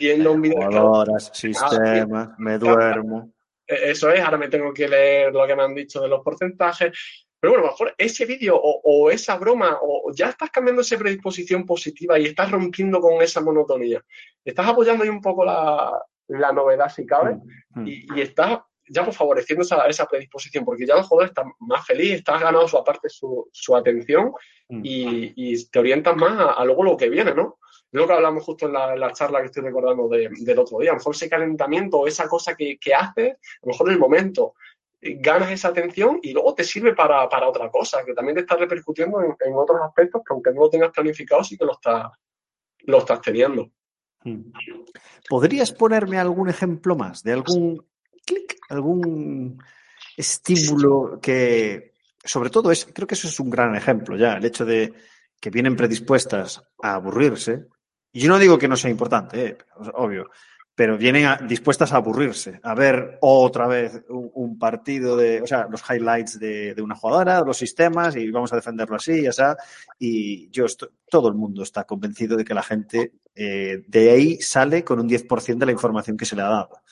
viendo un vídeo. Horas, sistema, me duermo. E, eso es, ahora me tengo que leer lo que me han dicho de los porcentajes. Pero bueno, a lo mejor ese vídeo o, esa broma, o ya estás cambiando esa predisposición positiva y estás rompiendo con esa monotonía. Estás apoyando ahí un poco la, novedad, si cabe, mm, mm. y, y estás ya pues favoreciendo esa, esa, predisposición, porque ya el jugador está más feliz, estás ganando su aparte su, su atención mm. y, te orientas más a, luego lo que viene, ¿no? Lo que hablamos justo en la, charla que estoy recordando del otro día. A lo mejor ese calentamiento, esa cosa que, que haces, a lo mejor en el momento eh, ganas esa atención y luego te sirve para, para otra cosa, que también te está repercutiendo en, en, otros aspectos que aunque no lo tengas planificado, sí que lo estás, lo estás teniendo. Mm. ¿Podrías ponerme algún ejemplo más de algún clic, algún estímulo que, sobre todo, es, creo que eso es un gran ejemplo ya, el hecho de que vienen predispuestas a aburrirse. Y yo no digo que no sea importante, eh, obvio, pero vienen dispuestas a aburrirse, a ver otra vez un, partido de, o sea, los highlights de, una jugadora, los sistemas, y vamos a defenderlo así, ya sea. Y yo, todo el mundo está convencido de que la gente eh, de ahí sale con un 10% de la información que se le ha dado.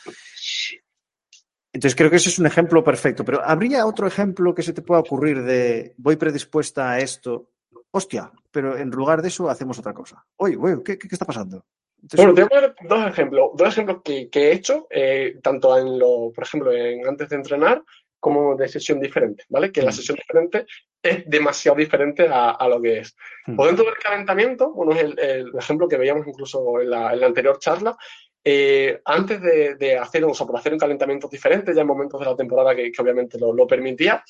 Entonces creo que ese es un ejemplo perfecto, pero ¿habría otro ejemplo que se te pueda ocurrir de voy predispuesta a esto? Hostia, pero en lugar de eso hacemos otra cosa. Oye, ¿qué, está pasando? bueno, te voy a dos ejemplos, dos ejemplos que, he hecho, eh, tanto en lo, por ejemplo, en antes de entrenar, como de sesión diferente, ¿vale? Que la mm. sesión diferente es demasiado diferente a, lo que es. Mm. Por dentro del calentamiento, bueno, es el, ejemplo que veíamos incluso en la, en la anterior charla, eh, antes de, hacer, o sea, por hacer un calentamiento diferente, ya en momentos de la temporada que, obviamente lo, permitía,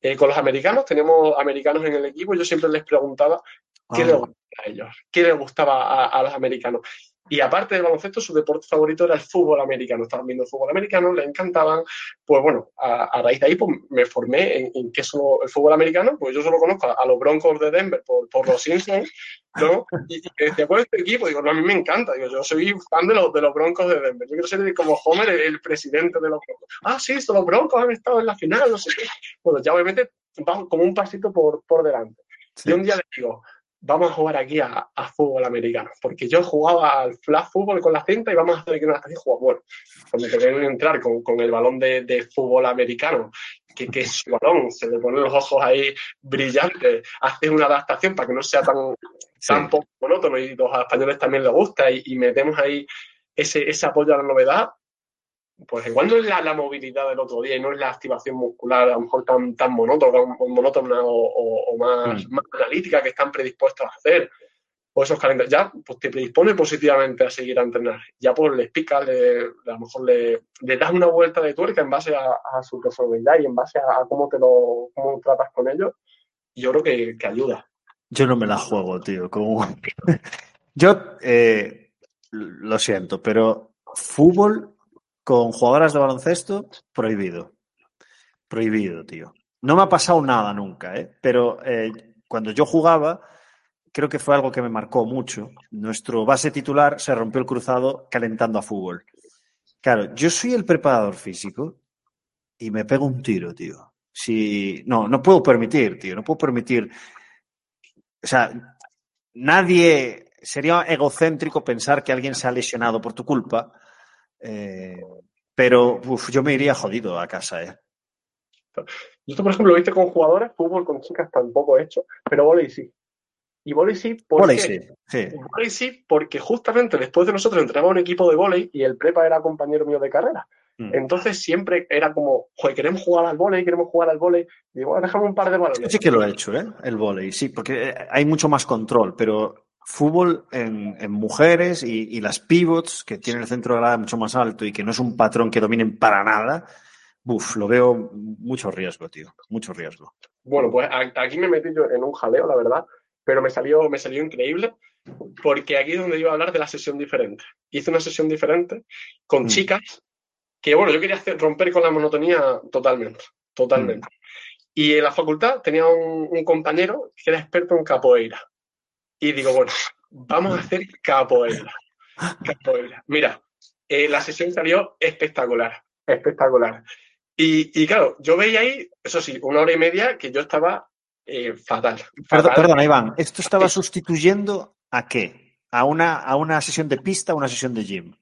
eh, con los americanos, tenemos americanos en el equipo, yo siempre les preguntaba qué les gustaba a ellos, qué les gustaba a los americanos. Y aparte del baloncesto, su deporte favorito era el fútbol americano. Estaban viendo el fútbol americano, le encantaban. Pues bueno, a, raíz de ahí pues, me formé en, qué es el fútbol americano. Pues yo solo conozco a, los Broncos de Denver por, por los Simpsons, ¿no? Y, y decía, ¿cuál este equipo? Digo, no, a mí me encanta. Digo, yo soy fan de los, de los Broncos de Denver. Yo quiero ser como Homer, el, presidente de los Broncos. Ah, sí, los Broncos han estado en la final, no sé qué. Bueno, ya obviamente vamos como un pasito por, por delante. Y un día le digo, vamos a jugar aquí a, fútbol americano. Porque yo jugaba al flash fútbol con la cinta y vamos a hacer que una y jugar. Bueno, cuando te ven entrar con, con, el balón de, de fútbol americano, que, que, es su balón, se le ponen los ojos ahí brillantes, haces una adaptación para que no sea tan, tan poco monótono y los españoles también les gusta y, y metemos ahí ese, ese apoyo a la novedad, pues igual no es la, movilidad del otro día y no es la activación muscular a lo mejor tan, tan monótona, monótona o, más, mm. más, analítica que están predispuestos a hacer. O esos calendarios, ya pues te predispone positivamente a seguir a entrenar. Ya pues les pica, le, a lo mejor le, le, das una vuelta de tuerca en base a, su personalidad y en base a, cómo te lo cómo tratas con ellos. Yo creo que, que ayuda. Yo no me la juego, tío. Como... Yo eh, lo siento, pero fútbol con jugadoras de baloncesto, prohibido. Prohibido, tío. No me ha pasado nada nunca, ¿eh? pero eh, cuando yo jugaba, creo que fue algo que me marcó mucho. Nuestro base titular se rompió el cruzado calentando a fútbol. Claro, yo soy el preparador físico y me pego un tiro, tío. Si, no, no puedo permitir, tío, no puedo permitir. O sea, nadie sería egocéntrico pensar que alguien se ha lesionado por tu culpa eh, pero yo me iría jodido a casa, ¿eh? Yo, por ejemplo, lo viste con jugadores, fútbol con chicas tampoco he hecho, pero volei sí. Y volei sí porque, sí, sí. sí porque justamente después de nosotros entrenaba un equipo de volei y el prepa era compañero mío de carrera. Mm. Entonces siempre era como, joder, queremos jugar al volei, queremos jugar al volei. Digo, déjame un par de balones. Sí que lo he hecho, ¿eh? El volei, sí, porque hay mucho más control, pero fútbol en, en mujeres y, y, las pivots, que tienen el centro de grada mucho más alto y que no es un patrón que dominen para nada, Uf, lo veo mucho riesgo, tío, mucho riesgo. Bueno, pues aquí me metí yo en un jaleo, la verdad, pero me salió, me salió increíble porque aquí es donde iba a hablar de la sesión diferente. Hice una sesión diferente con mm. chicas que, bueno, yo quería hacer, romper con la monotonía totalmente, totalmente. Mm. Y en la facultad tenía un, un, compañero que era experto en capoeira. Y digo, bueno, vamos a hacer capoeira. capoeira. Mira, eh, la sesión salió espectacular, espectacular. Y, y, claro, yo veía ahí, eso sí, una hora y media que yo estaba eh, fatal, fatal. Perdona, Iván, ¿esto estaba sustituyendo a qué? ¿A una, a una sesión de pista o una sesión de gym?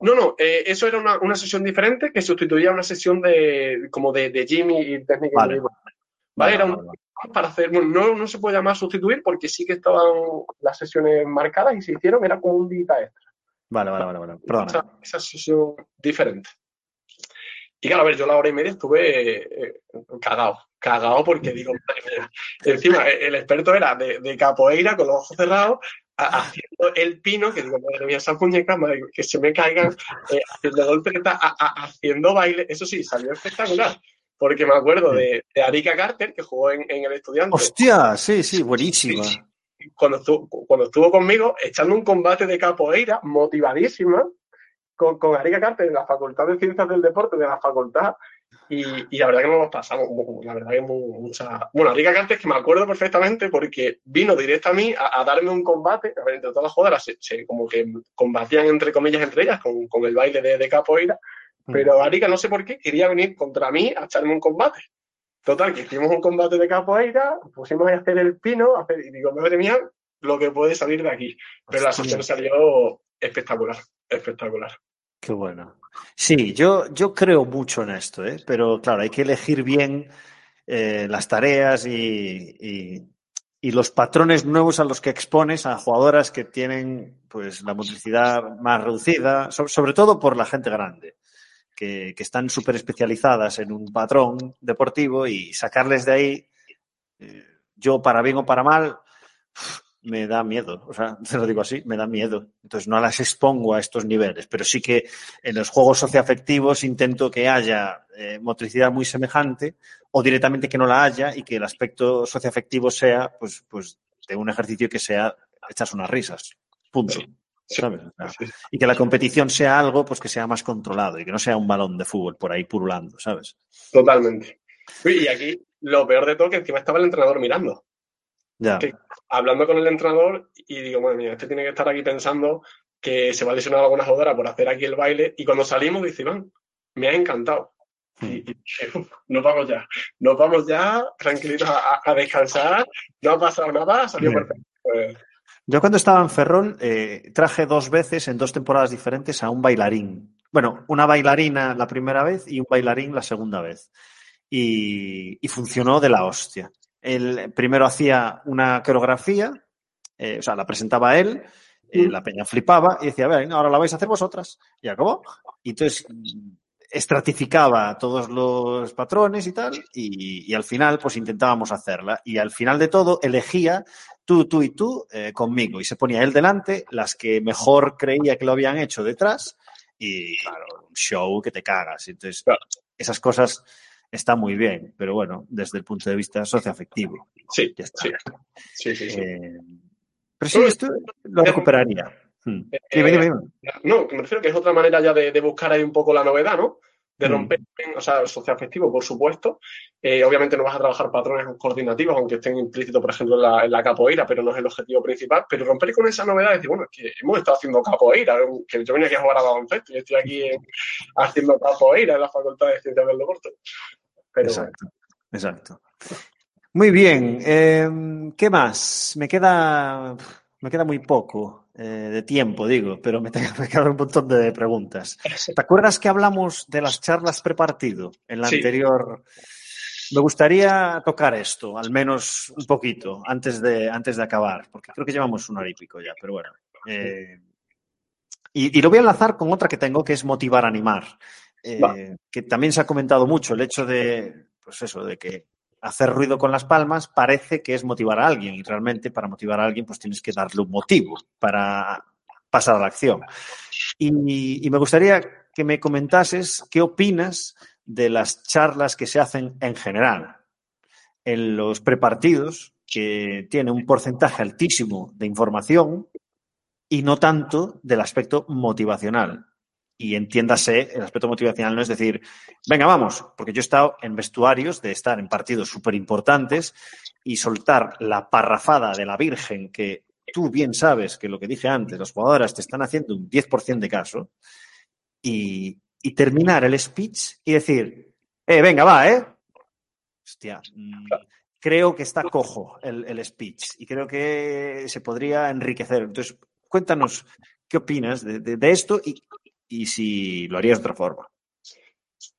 No, no, eh, eso era una, una, sesión diferente que sustituía a una sesión de como de, de gym y técnica. Vale. ¿vale? Vale, Era vale, un, vale. para hacer, bueno, no, no se puede llamar sustituir porque sí que estaban las sesiones marcadas y se hicieron, era como un día extra. Vale, vale, vale, vale. Perdona. Esa, esa sesión diferente. Y claro, a ver, yo la hora y media estuve eh, cagado, cagado porque digo, madre mía. Encima, el experto era de, de capoeira con los ojos cerrados, a, haciendo el pino, que digo, madre mía, esas muñecas, madre, que se me caigan, eh, haciendo volteretas, a, a, haciendo baile. Eso sí, salió espectacular. Porque me acuerdo de, de Arika Carter, que jugó en, en El Estudiante. Hostia, sí, sí, buenísima. Cuando estuvo, cuando estuvo conmigo, echando un combate de capoeira, motivadísima, con, con Arica Carter en la Facultad de Ciencias del Deporte de la facultad y, y la verdad que nos los pasamos, la verdad que mucha... Bueno, Arica Carter que me acuerdo perfectamente porque vino directo a mí a, a darme un combate, a ver, entre todas las jugadoras se, se, como que combatían entre comillas entre ellas con, con el baile de, de capoeira, pero Arica no sé por qué quería venir contra mí a echarme un combate. Total, que hicimos un combate de capoeira, pusimos a hacer el pino, a hacer, y digo, madre mía, lo que puede salir de aquí. Pero la sesión salió espectacular, espectacular. Qué bueno. Sí, yo, yo creo mucho en esto, ¿eh? pero claro, hay que elegir bien eh, las tareas y, y, y, los patrones nuevos a los que expones a jugadoras que tienen pues, la motricidad más reducida, so, sobre todo por la gente grande, que, están súper especializadas en un patrón deportivo y sacarles de ahí, eh, yo para bien o para mal, me da miedo, o sea, te lo digo así, me da miedo. Entonces no las expongo a estos niveles, pero sí que en los juegos socioafectivos intento que haya eh, motricidad muy semejante o directamente que no la haya y que el aspecto socioafectivo sea, pues, pues de un ejercicio que sea echas unas risas. Punto. ¿Sabes? Sí. Y que la competición sea algo pues que sea más controlado y que no sea un balón de fútbol por ahí purulando, ¿sabes? Totalmente. Y aquí lo peor de todo que encima estaba el entrenador mirando. Ya. Que, hablando con el entrenador y digo, bueno, mira, este tiene que estar aquí pensando que se va a lesionar alguna jugadora por hacer aquí el baile. Y cuando salimos, dice, Iván, me ha encantado. Y, y uf, nos vamos ya, nos vamos ya, tranquilitos a, a, descansar, no ha pasado nada, salió perfecto. Yo cuando estaba en Ferrol eh, traje dos veces en dos temporadas diferentes a un bailarín. Bueno, una bailarina la primera vez y un bailarín la segunda vez. Y, y funcionó de la hostia. Él primero hacía una coreografía, eh, o sea, la presentaba él, eh, la peña flipaba y decía, a ver, ahora la vais a hacer vosotras. Y acabó. Y entonces estratificaba todos los patrones y tal, y, y, al final pues intentábamos hacerla. Y al final de todo elegía tú, tú y tú eh, conmigo. Y se ponía él delante, las que mejor creía que lo habían hecho detrás, y claro, un show que te cagas. Entonces, claro. esas cosas está muy bien, pero bueno, desde el punto de vista socioafectivo. Sí, ya está. Sí, sí, sí. Eh, pero sí, esto lo recuperaría. Hmm. Eh, dime, dime, dime. No, me refiero que es otra manera ya de, de, buscar ahí un poco la novedad, ¿no? De romper, mm. o sea, el socioafectivo, por supuesto. Eh, obviamente no vas a trabajar patrones coordinativos, aunque estén implícitos, por ejemplo, en la, en la, capoeira, pero no es el objetivo principal. Pero romper con esa novedad y decir, bueno, es que hemos estado haciendo capoeira, que yo venía aquí a jugar a baloncesto y estoy aquí en, haciendo capoeira en la Facultad de Ciencias del Deporte. Pero, exacto, exacto. Muy bien. Eh, ¿Qué más? Me queda, me queda muy poco eh, de tiempo, digo, pero me, me quedan un montón de preguntas. ¿Te acuerdas que hablamos de las charlas prepartido en la sí. anterior? Me gustaría tocar esto, al menos un poquito, antes de, antes de acabar, porque creo que llevamos una hora y pico ya, pero bueno. Eh, y, y, lo voy a enlazar con otra que tengo, que es motivar animar. Eh, que también se ha comentado mucho, el hecho de, pues eso, de que hacer ruido con las palmas parece que es motivar a alguien y realmente para motivar a alguien pues tienes que darle un motivo para pasar a la acción. Y, y me gustaría que me comentases qué opinas de las charlas que se hacen en general en los prepartidos, que tiene un porcentaje altísimo de información y no tanto del aspecto motivacional. Y entiéndase, el aspecto motivacional no es decir, venga, vamos, porque yo he estado en vestuarios de estar en partidos súper importantes y soltar la parrafada de la Virgen que tú bien sabes que lo que dije antes, los jugadores te están haciendo un 10% de caso y, y, terminar el speech y decir, eh, venga, va, ¿eh? Hostia, mm, creo que está cojo el, el speech y creo que se podría enriquecer. Entonces, cuéntanos qué opinas de, de, de esto y, y si lo harías de otra forma.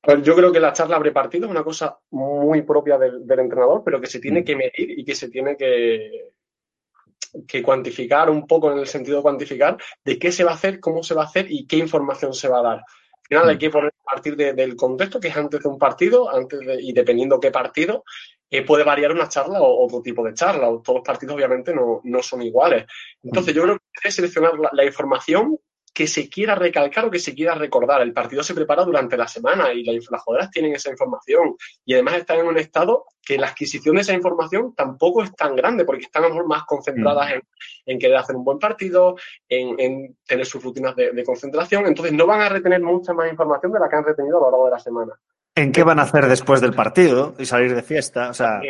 Pues yo creo que la charla prepartido es una cosa muy propia del, del, entrenador, pero que se tiene que medir y que se tiene que, que, cuantificar un poco en el sentido de cuantificar de qué se va a hacer, cómo se va a hacer y qué información se va a dar. Al final hay que poner a partir de, del contexto, que es antes de un partido, antes de, y dependiendo qué partido, eh, puede variar una charla o otro tipo de charla. O todos los partidos obviamente no, no son iguales. Entonces yo creo que hay que seleccionar la, la información que se quiera recalcar o que se quiera recordar. El partido se prepara durante la semana y las jugadoras tienen esa información y además están en un estado que la adquisición de esa información tampoco es tan grande porque están a lo mejor más concentradas mm. en, en, querer hacer un buen partido, en, en tener sus rutinas de, de, concentración. Entonces no van a retener mucha más información de la que han retenido a lo largo de la semana. ¿En qué van a hacer después del partido y salir de fiesta? O sea,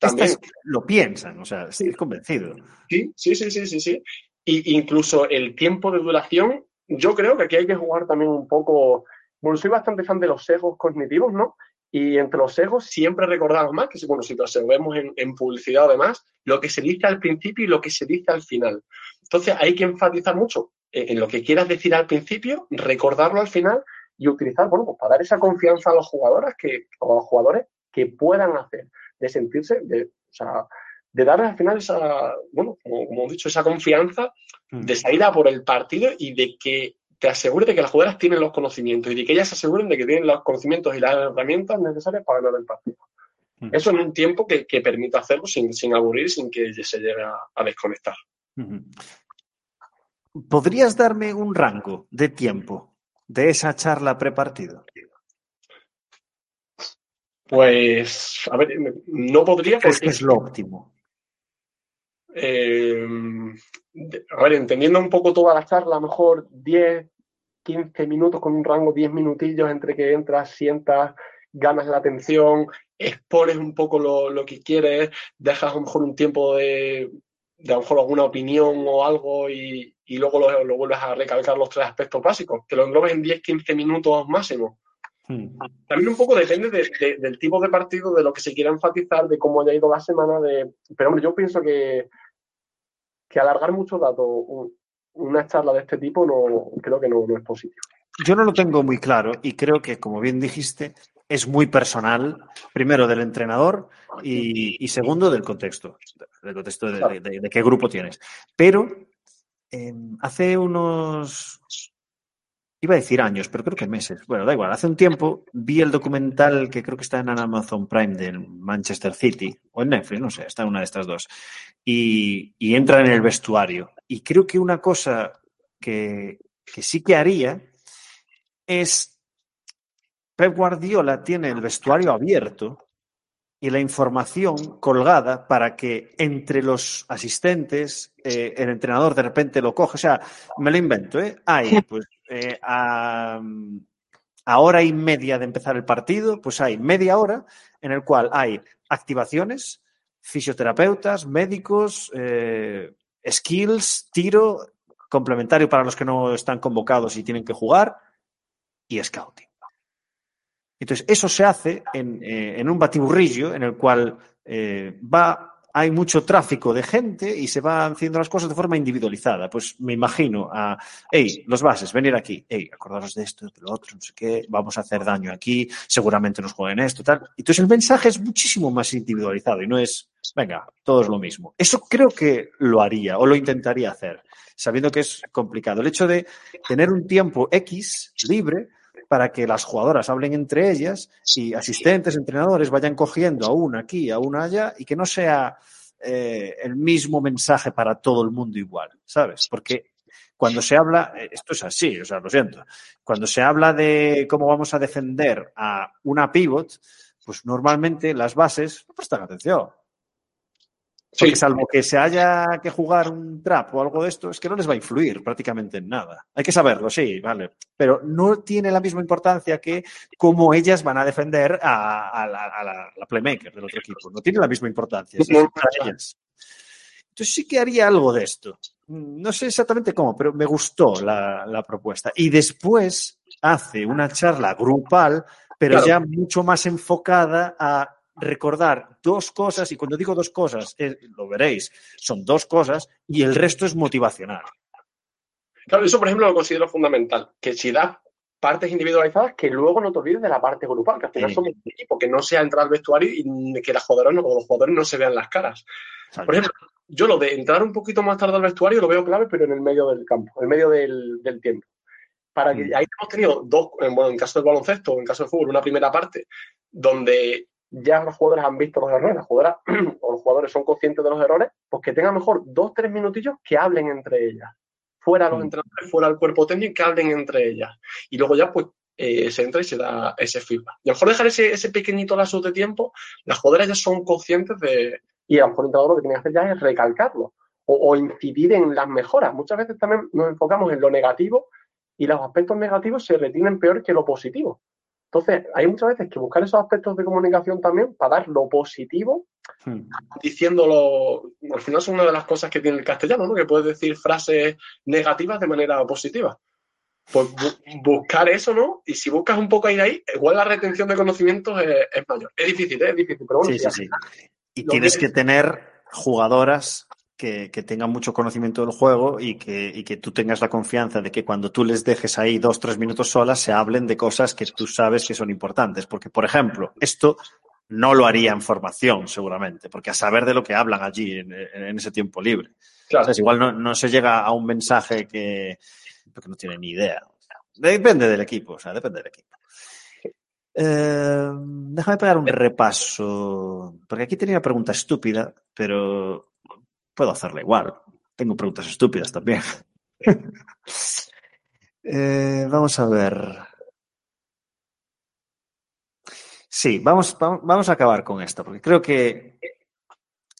también, lo piensan, o sea, estoy convencido. Sí, sí, sí, sí, sí, sí. Y incluso el tiempo de duración yo creo que aquí hay que jugar también un poco. Bueno, soy bastante fan de los sesgos cognitivos, ¿no? Y entre los sesgos siempre recordamos más que, bueno, si lo vemos en, en publicidad además, lo que se dice al principio y lo que se dice al final. Entonces hay que enfatizar mucho en lo que quieras decir al principio, recordarlo al final y utilizar, bueno, pues para dar esa confianza a los jugadores que, o a los jugadores que puedan hacer, de sentirse, de, o sea, de dar al final esa, bueno, como, como he dicho, esa confianza de salir a por el partido y de que te asegure de que las jugadoras tienen los conocimientos y de que ellas se aseguren de que tienen los conocimientos y las herramientas necesarias para ganar el partido. Eso en un tiempo que, que permita hacerlo sin, sin, aburrir, sin que se llegue a, a desconectar. ¿Podrías darme un rango de tiempo de esa charla prepartido? Pues, a ver, no podría. Porque... que es lo óptimo? Eh, a ver, entendiendo un poco toda la charla, a lo mejor 10, 15 minutos con un rango 10 minutillos entre que entras, sientas, ganas la atención, expones un poco lo, lo que quieres, dejas a lo mejor un tiempo de, de a lo mejor alguna opinión o algo y, y luego lo, lo, vuelves a recalcar los tres aspectos básicos, que lo englobes en 10, 15 minutos máximo. Hmm. También un poco depende de, de, del tipo de partido, de lo que se quiera enfatizar, de cómo haya ido la semana, de... pero hombre, yo pienso que que alargar mucho datos, una charla de este tipo, no creo que no, no, es positivo. Yo no lo tengo muy claro y creo que, como bien dijiste, es muy personal, primero del entrenador y, y segundo del contexto, del contexto de, de, de, de qué grupo tienes. Pero eh, hace unos iba a decir años, pero creo que meses. Bueno, da igual. Hace un tiempo vi el documental que creo que está en Amazon Prime de Manchester City o en Netflix, no sé, está en una de estas dos. Y, y entra en el vestuario. Y creo que una cosa que, que sí que haría es Pep Guardiola tiene el vestuario abierto y la información colgada para que entre los asistentes eh, el entrenador de repente lo coge. O sea, me lo invento, ¿eh? Hay, pues, eh, a, hora y media de empezar el partido, pues hay media hora en el cual hay activaciones, fisioterapeutas, médicos, eh, skills, tiro, complementario para los que no están convocados y tienen que jugar, y scouting. Entonces, eso se hace en, eh, en un batiburrillo en el cual eh, va, hay mucho tráfico de gente y se van haciendo las cosas de forma individualizada. Pues me imagino a, hey, los bases, venir aquí, hey, acordaros de esto, de lo otro, no sé qué, vamos a hacer daño aquí, seguramente nos jueguen esto, tal. Entonces, el mensaje es muchísimo más individualizado y no es, venga, todo es lo mismo. Eso creo que lo haría o lo intentaría hacer, sabiendo que es complicado. El hecho de tener un tiempo X libre para que las jugadoras hablen entre ellas y asistentes, entrenadores vayan cogiendo a una aquí, a una allá y que no sea eh, el mismo mensaje para todo el mundo igual, ¿sabes? Porque cuando se habla, eh, esto es así, o sea, lo siento, cuando se habla de cómo vamos a defender a una pivot, pues normalmente las bases no prestan atención. Porque salvo que se haya que jugar un trap o algo de esto, es que no les va a influir prácticamente en nada. Hay que saberlo, sí, vale. Pero no tiene la misma importancia que cómo ellas van a defender a, la, playmaker del otro equipo. No tiene la misma importancia. Entonces sí que haría algo de esto. No sé exactamente cómo, pero me gustó la, propuesta. Y después hace una charla grupal, pero ya mucho más enfocada a recordar dos cosas, y cuando digo dos cosas, eh, lo veréis, son dos cosas, y el resto es motivacional. Claro, eso por ejemplo lo considero fundamental, que si das partes individualizadas, que luego no te olvides de la parte grupal, que al final somos un equipo, que no sea entrar al vestuario y que las jugadoras no, los jugadores no se vean las caras. Por ejemplo, yo lo de entrar un poquito más tarde al vestuario lo veo clave, pero en el medio del campo, en el medio del, tiempo para que mm. ahí hemos tenido dos, bueno, en caso del baloncesto, en caso del fútbol, una primera parte donde ya los jugadores han visto los errores, las jugadoras o los jugadores son conscientes de los errores, pues que tengan mejor dos, tres minutillos que hablen entre ellas. Fuera los mm. entrenadores, fuera el cuerpo técnico, que hablen entre ellas. Y luego ya, pues, eh, se entra y se da ese feedback. Y a lo mejor dejar ese, ese pequeñito lazo de tiempo, las jugadoras ya son conscientes de. Y a lo mejor el entrenador lo que tiene que hacer ya es recalcarlo o, o incidir en las mejoras. Muchas veces también nos enfocamos en lo negativo y los aspectos negativos se retienen peor que lo positivo. Entonces, hay muchas veces que buscar esos aspectos de comunicación también para dar lo positivo, hmm. diciéndolo, al final es una de las cosas que tiene el castellano, ¿no? Que puedes decir frases negativas de manera positiva. Pues buscar eso, ¿no? Y si buscas un poco ahí ahí, igual la retención de conocimientos es, mayor. Es difícil, ¿eh? es difícil, pero bueno. Sí, sí, sí. Y tienes que tener jugadoras que, tengan mucho conocimiento del juego y que, que, tú tengas la confianza de que cuando tú les dejes ahí dos, tres minutos solas, se hablen de cosas que tú sabes que son importantes. Porque, por ejemplo, esto no lo haría en formación, seguramente, porque a saber de lo que hablan allí en, ese tiempo libre. Claro. igual no, se llega a un mensaje que, no tiene ni idea. Depende del equipo, o sea, depende del equipo. Eh, déjame pegar un repaso, porque aquí tenía una pregunta estúpida, pero puedo hacerla igual. Tengo preguntas estúpidas también. Eh, vamos a ver. Sí, vamos, vamos a acabar con esta, porque creo que,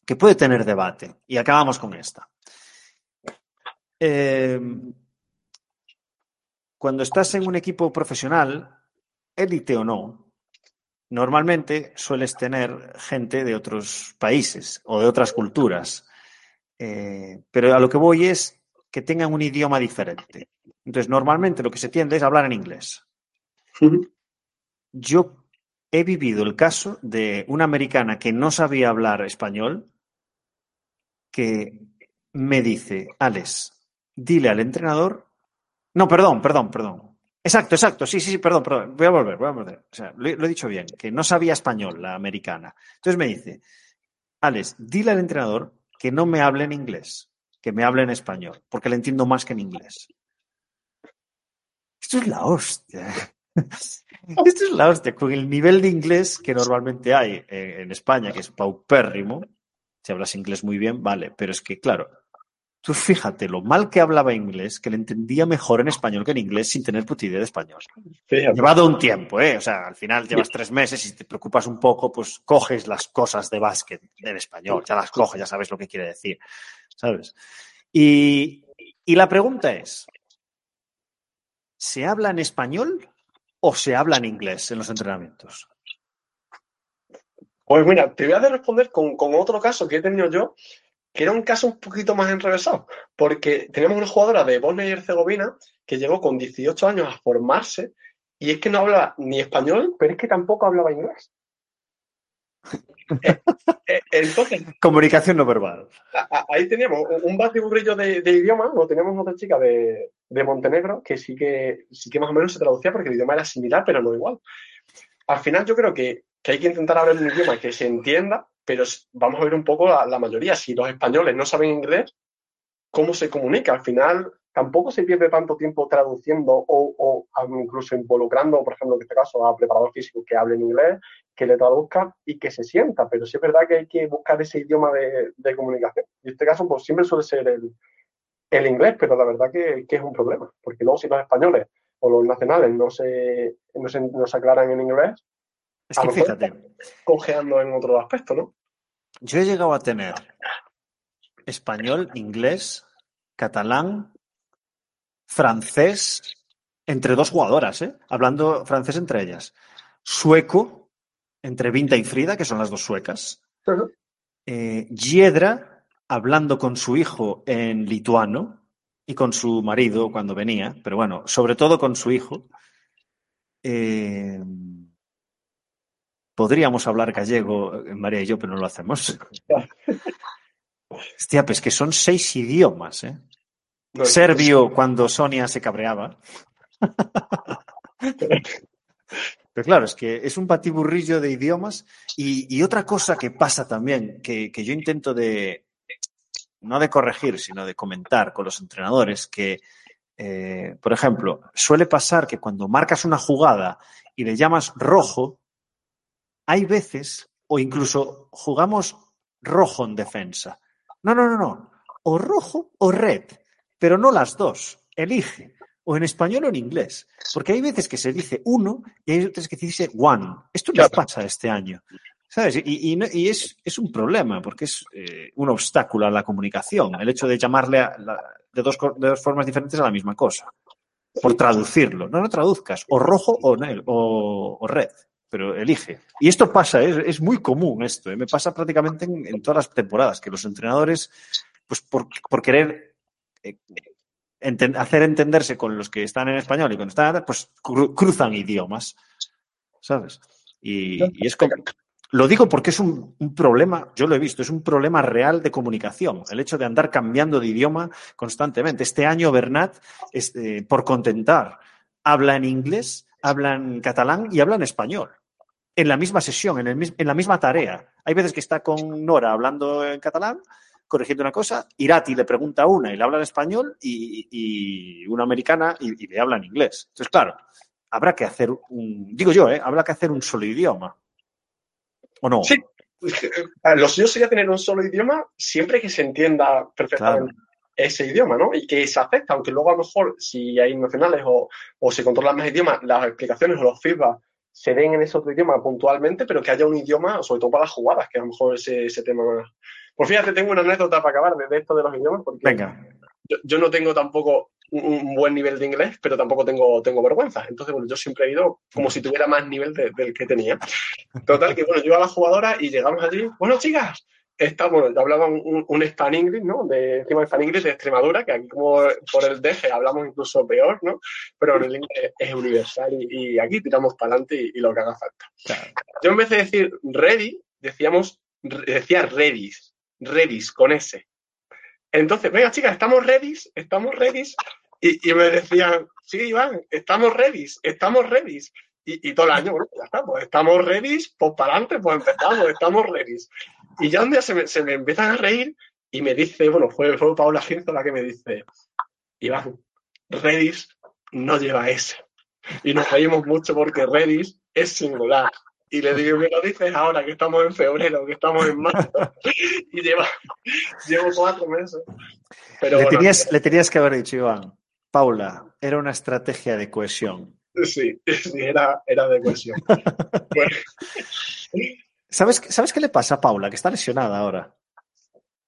que puede tener debate. Y acabamos con esta. Eh, cuando estás en un equipo profesional, élite o no, normalmente sueles tener gente de otros países o de otras culturas. Eh, pero a lo que voy es que tengan un idioma diferente. Entonces, normalmente lo que se tiende es hablar en inglés. Yo he vivido el caso de una americana que no sabía hablar español, que me dice, Alex, dile al entrenador. No, perdón, perdón, perdón. Exacto, exacto. Sí, sí, sí, perdón, perdón. Voy a volver, voy a volver. O sea, lo, lo he dicho bien, que no sabía español la americana. Entonces me dice, Alex, dile al entrenador que no me hable en inglés, que me hable en español, porque le entiendo más que en inglés. Esto es la hostia. Esto es la hostia, con el nivel de inglés que normalmente hay en España, que es paupérrimo. Si hablas inglés muy bien, vale, pero es que, claro, Tú fíjate lo mal que hablaba inglés, que le entendía mejor en español que en inglés sin tener puta idea de español. Llevado un tiempo, ¿eh? O sea, al final llevas tres meses y te preocupas un poco, pues coges las cosas de básquet en español, ya las coges, ya sabes lo que quiere decir, ¿sabes? Y, y la pregunta es, ¿se habla en español o se habla en inglés en los entrenamientos? Pues mira, te voy a responder con, con otro caso que he tenido yo que era un caso un poquito más enrevesado, porque tenemos una jugadora de Bosnia y Herzegovina que llegó con 18 años a formarse y es que no hablaba ni español, pero es que tampoco hablaba inglés. Eh, eh, entonces, Comunicación no verbal. Ahí teníamos un batiburrillo de, de idiomas, lo teníamos otra chica de, de, Montenegro que sí que sí que más o menos se traducía porque el idioma era similar, pero no igual. Al final yo creo que, que hay que intentar hablar un idioma que se entienda pero vamos a ver un poco la, mayoría. Si los españoles no saben inglés, ¿cómo se comunica? Al final, tampoco se pierde tanto tiempo traduciendo o, o incluso involucrando, por ejemplo, en este caso, a preparador físico que hable en inglés, que le traduzca y que se sienta. Pero sí es verdad que hay que buscar ese idioma de, de comunicación. Y en este caso, pues siempre suele ser el, el inglés, pero la verdad que, que, es un problema, porque luego si los españoles o los nacionales no se, no se, no se aclaran en inglés, es que fíjate, cojeando en otro aspecto, ¿no? Yo he llegado a tener español, inglés, catalán, francés, entre dos jugadoras, ¿eh? hablando francés entre ellas, sueco, entre Vinta y Frida, que son las dos suecas, uh -huh. eh, Giedra, hablando con su hijo en lituano y con su marido cuando venía, pero bueno, sobre todo con su hijo. Eh, podríamos hablar gallego, María y yo, pero no lo hacemos. Hostia, pues que son seis idiomas, ¿eh? No, Serbio cuando Sonia se cabreaba. Pero claro, es que es un patiburrillo de idiomas y, y otra cosa que pasa también, que, que, yo intento de, no de corregir, sino de comentar con los entrenadores, que, eh, por ejemplo, suele pasar que cuando marcas una jugada y le llamas rojo, hay veces, o incluso jugamos rojo en defensa. No, no, no, no. O rojo o red, pero no las dos. Elige. O en español o en inglés. Porque hay veces que se dice uno y hay veces que se dice one. Esto nos pasa este año. ¿Sabes? Y, y, y es, es, un problema porque es eh, un obstáculo a la comunicación. El hecho de llamarle a la, de, dos, de dos formas diferentes a la misma cosa. Por traducirlo. No lo traduzcas. O rojo o, o, o red pero elige. Y esto pasa, es, es muy común esto, ¿eh? me pasa prácticamente en, todas las temporadas, que los entrenadores, pues por, por querer eh, hacer entenderse con los que están en español y con están, pues cru cruzan idiomas, ¿sabes? Y, y, es como... Lo digo porque es un, un, problema, yo lo he visto, es un problema real de comunicación, el hecho de andar cambiando de idioma constantemente. Este año Bernat, este, por contentar, habla en inglés, habla en catalán y habla en español en la misma sesión, en, el, en, la misma tarea. Hay veces que está con Nora hablando en catalán, corrigiendo una cosa, Irati le pregunta una y le habla en español y, y una americana y, y, le habla en inglés. Entonces, claro, habrá que hacer un, digo yo, ¿eh? habrá que hacer un solo idioma. ¿O no? Sí, lo suyo sería tener un solo idioma siempre que se entienda perfectamente. Claro ese idioma, ¿no? Y que se acepta, aunque luego a lo mejor si hay nacionales o, o se controlan más idiomas, las explicaciones o los feedback se den en ese otro idioma puntualmente, pero que haya un idioma, sobre todo para las jugadas, que a lo mejor ese, ese tema. Pues fíjate, tengo una anécdota para acabar de, esto de los idiomas, porque Venga. Yo, yo, no tengo tampoco un, un, buen nivel de inglés, pero tampoco tengo, tengo vergüenza. Entonces, bueno, yo siempre he ido como si tuviera más nivel de, del que tenía. Total, que bueno, yo a la jugadora y llegamos allí, bueno, chicas, esta, bueno, yo hablaba un, un Span English, ¿no? De, encima de Span English de Extremadura, que aquí como por el DG hablamos incluso peor, ¿no? Pero en el inglés es universal y, y aquí tiramos para adelante y, y, lo que haga falta. Claro. Yo en vez de decir ready, decíamos, decía redis, redis con S. Entonces, venga chicas, estamos redis, estamos redis. Y, y me decían, sí, Iván, estamos redis, estamos redis. Y, y, todo el año, bueno, ya pues estamos redis, pues para adelante, pues empezamos, estamos redis. Y ya un día se me, se me, empiezan a reír y me dice, bueno, fue, fue Paula Girzo la que me dice, Iván, Redis no lleva S. Y nos reímos mucho porque Redis es singular. Y le digo, me lo dices ahora que estamos en febrero, que estamos en marzo. y lleva, llevo cuatro meses. Pero le, bueno, tenías, le tenías que haber dicho, Iván, Paula, era una estrategia de cohesión. Sí, sí era, era de cohesión. bueno. ¿Sabes, ¿Sabes qué le pasa a Paula? Que está lesionada ahora.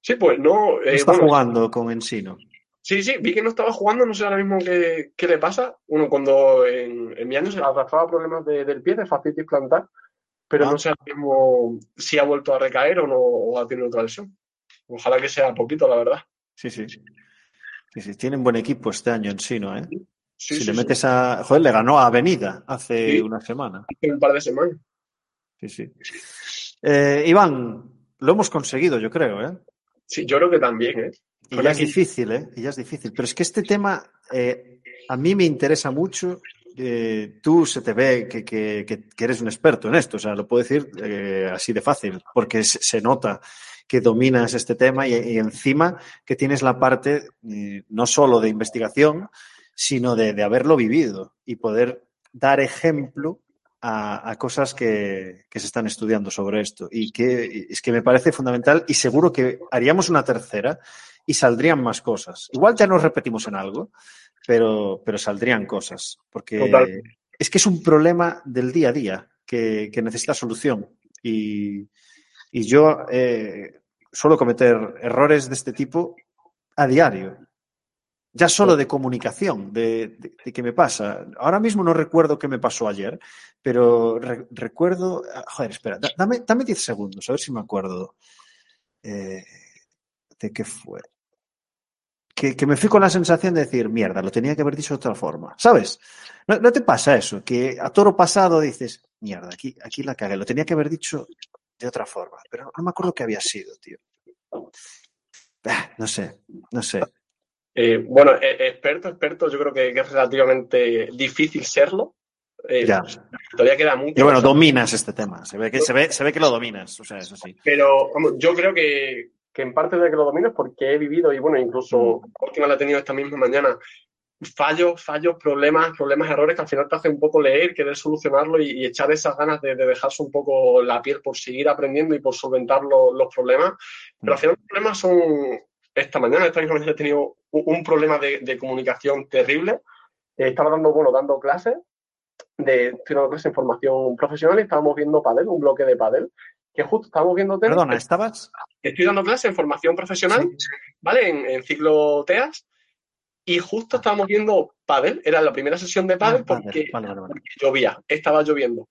Sí, pues no. Eh, está bueno, jugando con Ensino. Sí, sí, vi que no estaba jugando, no sé ahora mismo qué, qué le pasa. Uno, cuando en, en, mi año se le arrastraba problemas de, del pie, de fascitis plantar, pero ah. no sé ahora mismo si ha vuelto a recaer o no o ha tenido otra lesión. Ojalá que sea poquito, la verdad. Sí, sí. sí, sí. Tienen buen equipo este año en Sino, ¿eh? Sí, si sí, le metes a. Joder, le ganó a Avenida hace una semana. Hace un par de semanas. Sí, sí. Eh, Iván, lo hemos conseguido, yo creo, ¿eh? Sí, yo creo que también, ¿eh? Y ya es difícil, ¿eh? Y ya es difícil. Pero es que este tema eh, a mí me interesa mucho. Eh, tú se te ve que, que, que, eres un experto en esto, o sea, lo puedo decir eh, así de fácil, porque se, nota. que dominas este tema y, encima que tienes la parte no solo de investigación, sino de, haberlo vivido y poder dar ejemplo a, cosas que, que, se están estudiando sobre esto. Y que es que me parece fundamental y seguro que haríamos una tercera y saldrían más cosas. Igual ya nos repetimos en algo, pero, pero saldrían cosas. Porque es que es un problema del día a día que, necesita solución. Y, yo eh, suelo cometer errores de este tipo a diario. Ya solo de comunicación, de, qué me pasa. Ahora mismo no recuerdo qué me pasó ayer, pero recuerdo. Ah, joder, espera, dame, dame 10 segundos, a ver si me acuerdo. Eh, ¿De qué fue? que, me fui con la sensación de decir, mierda, lo tenía que haber dicho de otra forma. ¿Sabes? ¿No, te pasa eso? Que a toro pasado dices, mierda, aquí, aquí la cagué, lo tenía que haber dicho de otra forma, pero no me acuerdo qué había sido, tío. Ah, no sé, no sé. Eh, bueno, eh, experto, experto, yo creo que, es relativamente difícil serlo. Eh, ya. Todavía queda mucho. Y bueno, dominas este tema. Se ve que, se ve, se ve que lo dominas. O sea, eso sí. Pero yo creo que, que en parte de que lo domino es porque he vivido y bueno, incluso mm. última la he tenido esta misma mañana, fallos, fallos, problemas, problemas, errores que al final te hace un poco leer, querer solucionarlo y, echar esas ganas de, dejarse un poco la piel por seguir aprendiendo y por solventar los problemas. Pero al mm. final los problemas son, esta mañana, esta misma mañana he tenido un, problema de, comunicación terrible. Eh, estaba dando, bueno, dando clases de, estoy dando clases en formación profesional y estábamos viendo Padel, un bloque de Padel que justo estábamos viendo Perdona, ¿estabas? Estoy dando clase en formación profesional, ¿vale? En, ciclo TEAS. Y justo estábamos viendo pádel, era la primera sesión de pádel ah, porque, llovía, estaba lloviendo.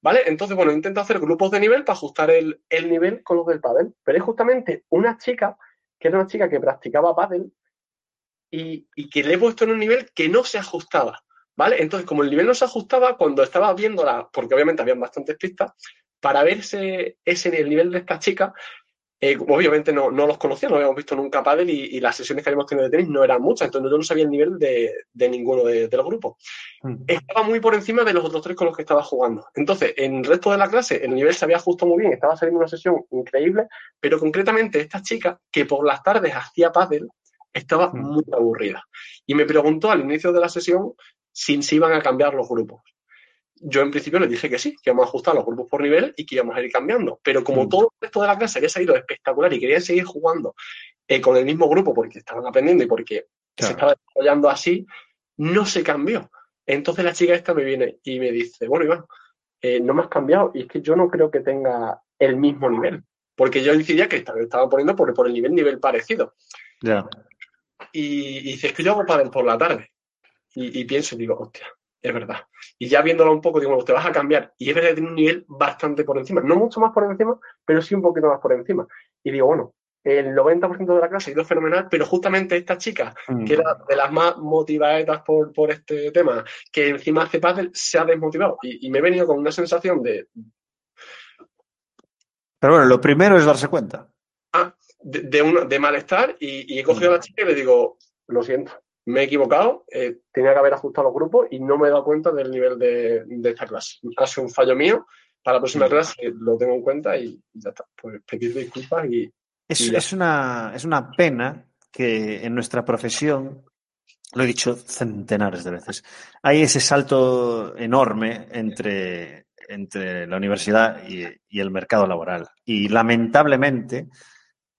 ¿Vale? Entonces, bueno, intento hacer grupos de nivel para ajustar el, nivel con los del pádel. Pero es justamente una chica, que era una chica que practicaba pádel y, y que le he puesto en un nivel que no se ajustaba. ¿Vale? Entonces, como el nivel no se ajustaba, cuando estaba viéndola, porque obviamente habían bastantes pistas, para verse ese, el nivel de esta chica, eh, obviamente no, los conocía, no habíamos visto nunca pádel y, las sesiones que habíamos tenido de tenis no eran muchas, entonces yo no sabía el nivel de, ninguno de, los grupos. Mm. Estaba muy por encima de los otros tres con los que estaba jugando. Entonces, en el resto de la clase, el nivel se había ajustado muy bien, estaba saliendo una sesión increíble, pero concretamente esta chica, que por las tardes hacía pádel, estaba mm. muy aburrida. Y me preguntó al inicio de la sesión si se iban a cambiar los grupos yo en principio le dije que sí, que íbamos a ajustar los grupos por nivel y que íbamos a ir cambiando. Pero como mm. todo el resto de la clase había salido espectacular y querían seguir jugando eh, con el mismo grupo porque estaban aprendiendo y porque se estaba desarrollando así, no se cambió. Entonces la chica esta me viene y me dice, bueno, Iván, eh, no me has cambiado y es que yo no creo que tenga el mismo nivel. Porque yo decidía que estaba poniendo por, por el nivel, nivel parecido. Y, dice, es que yo hago para por la tarde. Y, y pienso, digo, hostia, es verdad. Y ya viéndolo un poco, digo, te vas a cambiar. Y es verdad que tiene un nivel bastante por encima. No mucho más por encima, pero sí un poquito más por encima. Y digo, bueno, el 90% de la clase ha ido fenomenal, pero justamente esta chica, que era de las más motivadas por, por este tema, que encima hace pádel, se ha desmotivado. Y, me he venido con una sensación de... Pero bueno, lo primero es darse cuenta. Ah, de, de malestar y he cogido a la chica y le digo, lo siento, me he equivocado, eh, tenía que haber ajustado los grupos y no me he dado cuenta del nivel de, esta clase. Ha sido un fallo mío. Para la próxima clase lo tengo en cuenta y ya está. Pues pedir disculpas y. Es, una, es una pena que en nuestra profesión, lo he dicho centenares de veces, hay ese salto enorme entre, entre la universidad y el mercado laboral. Y lamentablemente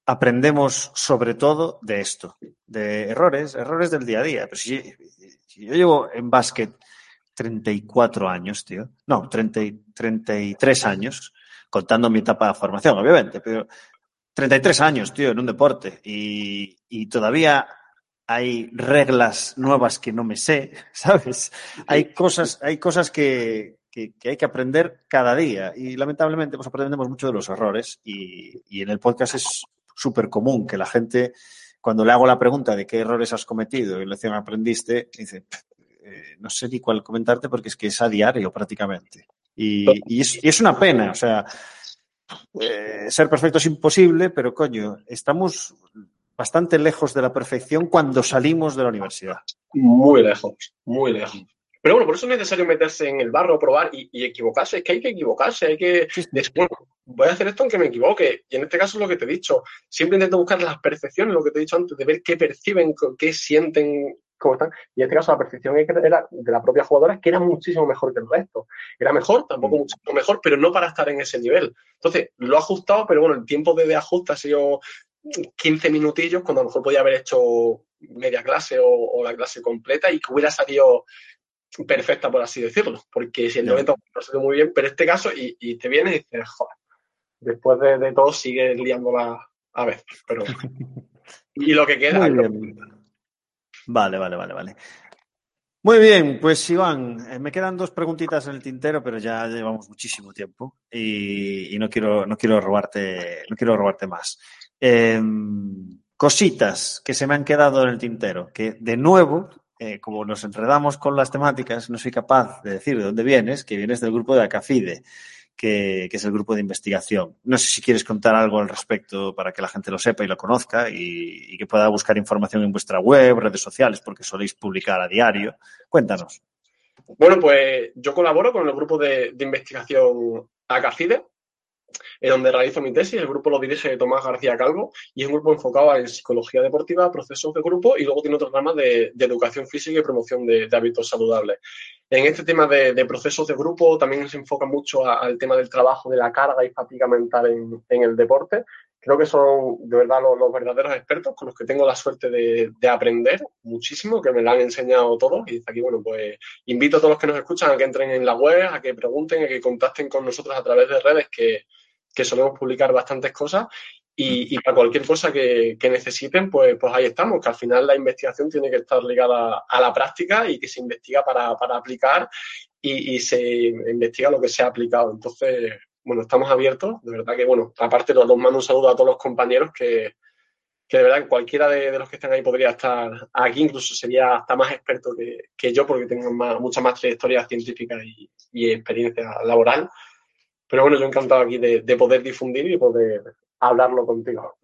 aprendemos sobre todo de esto, de errores, errores del día a día. Pero si, yo llevo en básquet 34 años, tío, no, 30, 33 años, contando mi etapa de formación, obviamente, pero 33 años, tío, en un deporte y, y todavía hay reglas nuevas que no me sé, ¿sabes? Hay cosas, hay cosas que, que, hay que aprender cada día y lamentablemente pues aprendemos mucho de los errores y, y en el podcast es súper común que la gente, cuando le hago la pregunta de qué errores has cometido y lección aprendiste, dice, eh, no sé ni cuál comentarte porque es que es a diario prácticamente. Y, es, una pena, o sea, eh, ser perfecto es imposible, pero coño, estamos bastante lejos de la perfección cuando salimos de la universidad. Muy lejos, muy lejos. Pero bueno, por eso es necesario meterse en el barro, probar y, equivocarse. Es que hay que equivocarse, hay que bueno, voy a hacer esto aunque me equivoque. Y en este caso es lo que te he dicho. Siempre intento buscar las percepciones, lo que te he dicho antes, de ver qué perciben, qué sienten, cómo están. Y en este caso la percepción era de la propia jugadora que era muchísimo mejor que el resto. Era mejor, tampoco mm. muchísimo mejor, pero no para estar en ese nivel. Entonces, lo he ajustado, pero bueno, el tiempo de, ajuste ha sido 15 minutillos, cuando a lo mejor podía haber hecho media clase o, la clase completa y que hubiera salido perfecta, por así decirlo, porque si el 90% no salió muy bien, pero este caso, y, te vienes y dices, joder, después de, todo sigue liándola a veces, pero... y lo que queda... Vale, vale, vale, vale. Muy bien, pues Iván, eh, me quedan dos preguntitas en el tintero, pero ya llevamos muchísimo tiempo y, no quiero, no quiero robarte, no quiero robarte más. Em, cositas que se me han quedado en el tintero, que de nuevo eh, como nos enredamos con las temáticas, no soy capaz de decir de dónde vienes, que vienes del grupo de Acafide, que, es el grupo de investigación. No sé si quieres contar algo al respecto para que la gente lo sepa y lo conozca y, que pueda buscar información en vuestra web, redes sociales, porque soléis publicar a diario. Cuéntanos. Bueno, pues yo colaboro con el grupo de, de investigación Acafide, donde realizo mi tesis. El grupo lo dirige Tomás García Calvo y es un grupo enfocado en psicología deportiva, procesos de grupo y luego tiene otro rama de, educación física y promoción de, hábitos saludables. En este tema de, procesos de grupo también se enfoca mucho al tema del trabajo de la carga y fatiga mental en, el deporte. Creo que son de verdad los, verdaderos expertos con los que tengo la suerte de, aprender muchísimo, que me lo han enseñado todos. Y aquí, bueno, pues invito a todos los que nos escuchan a que entren en la web, a que pregunten, a que contacten con nosotros a través de redes que, que solemos publicar bastantes cosas y, para cualquier cosa que, necesiten, pues, pues ahí estamos, que al final la investigación tiene que estar ligada a la práctica y que se investiga para, aplicar y, se investiga lo que se ha aplicado. Entonces, bueno, estamos abiertos, de verdad que, bueno, aparte los mando un saludo a todos los compañeros que, de verdad cualquiera de, los que están ahí podría estar aquí, incluso sería hasta más experto que, yo porque tengo mucha más trayectoria científica y, y experiencia laboral. Pero bueno, yo encantado aquí de, poder difundir y poder hablarlo contigo.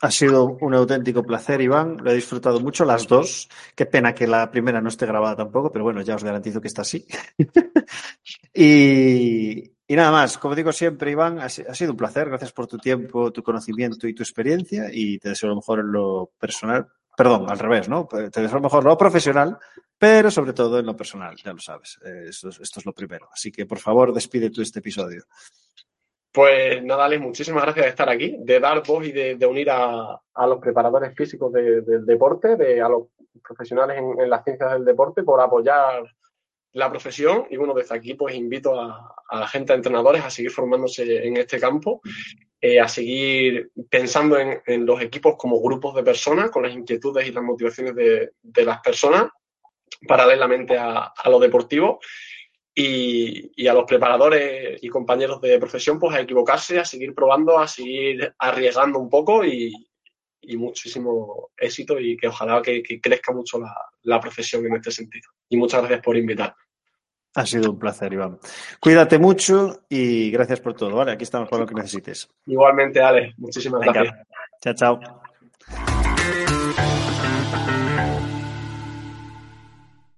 Ha sido un auténtico placer, Iván. Lo he disfrutado mucho, las dos. Qué pena que la primera no esté grabada tampoco, pero bueno, ya os garantizo que está así. y, nada más, como digo siempre, Iván, ha, sido un placer. Gracias por tu tiempo, tu conocimiento y tu experiencia. Y te deseo lo mejor en lo personal. Perdón, al revés, ¿no? Te deseo lo mejor lo profesional, pero sobre todo en lo personal, ya lo sabes. Eh, esto, es lo primero. Así que, por favor, despide tú este episodio. Pues nada, Alex, muchísimas gracias de estar aquí, de dar voz y de, unir a, los preparadores físicos del deporte, de, a los profesionales en, las ciencias del deporte, por apoyar la profesión. Y bueno, desde aquí pues invito a, la gente, a entrenadores, a seguir formándose en este campo, eh, a seguir pensando en, los equipos como grupos de personas, con las inquietudes y las motivaciones de, de las personas paralelamente a, lo deportivo. Y, a los preparadores y compañeros de profesión, pues a equivocarse, a seguir probando, a seguir arriesgando un poco y, muchísimo éxito y que ojalá que, crezca mucho la, profesión en este sentido. Y muchas gracias por invitar. Ha sido un placer, Iván. Cuídate mucho y gracias por todo, ¿vale? Aquí estamos para lo que necesites. Igualmente, Ale. Muchísimas gracias. Chao, chao.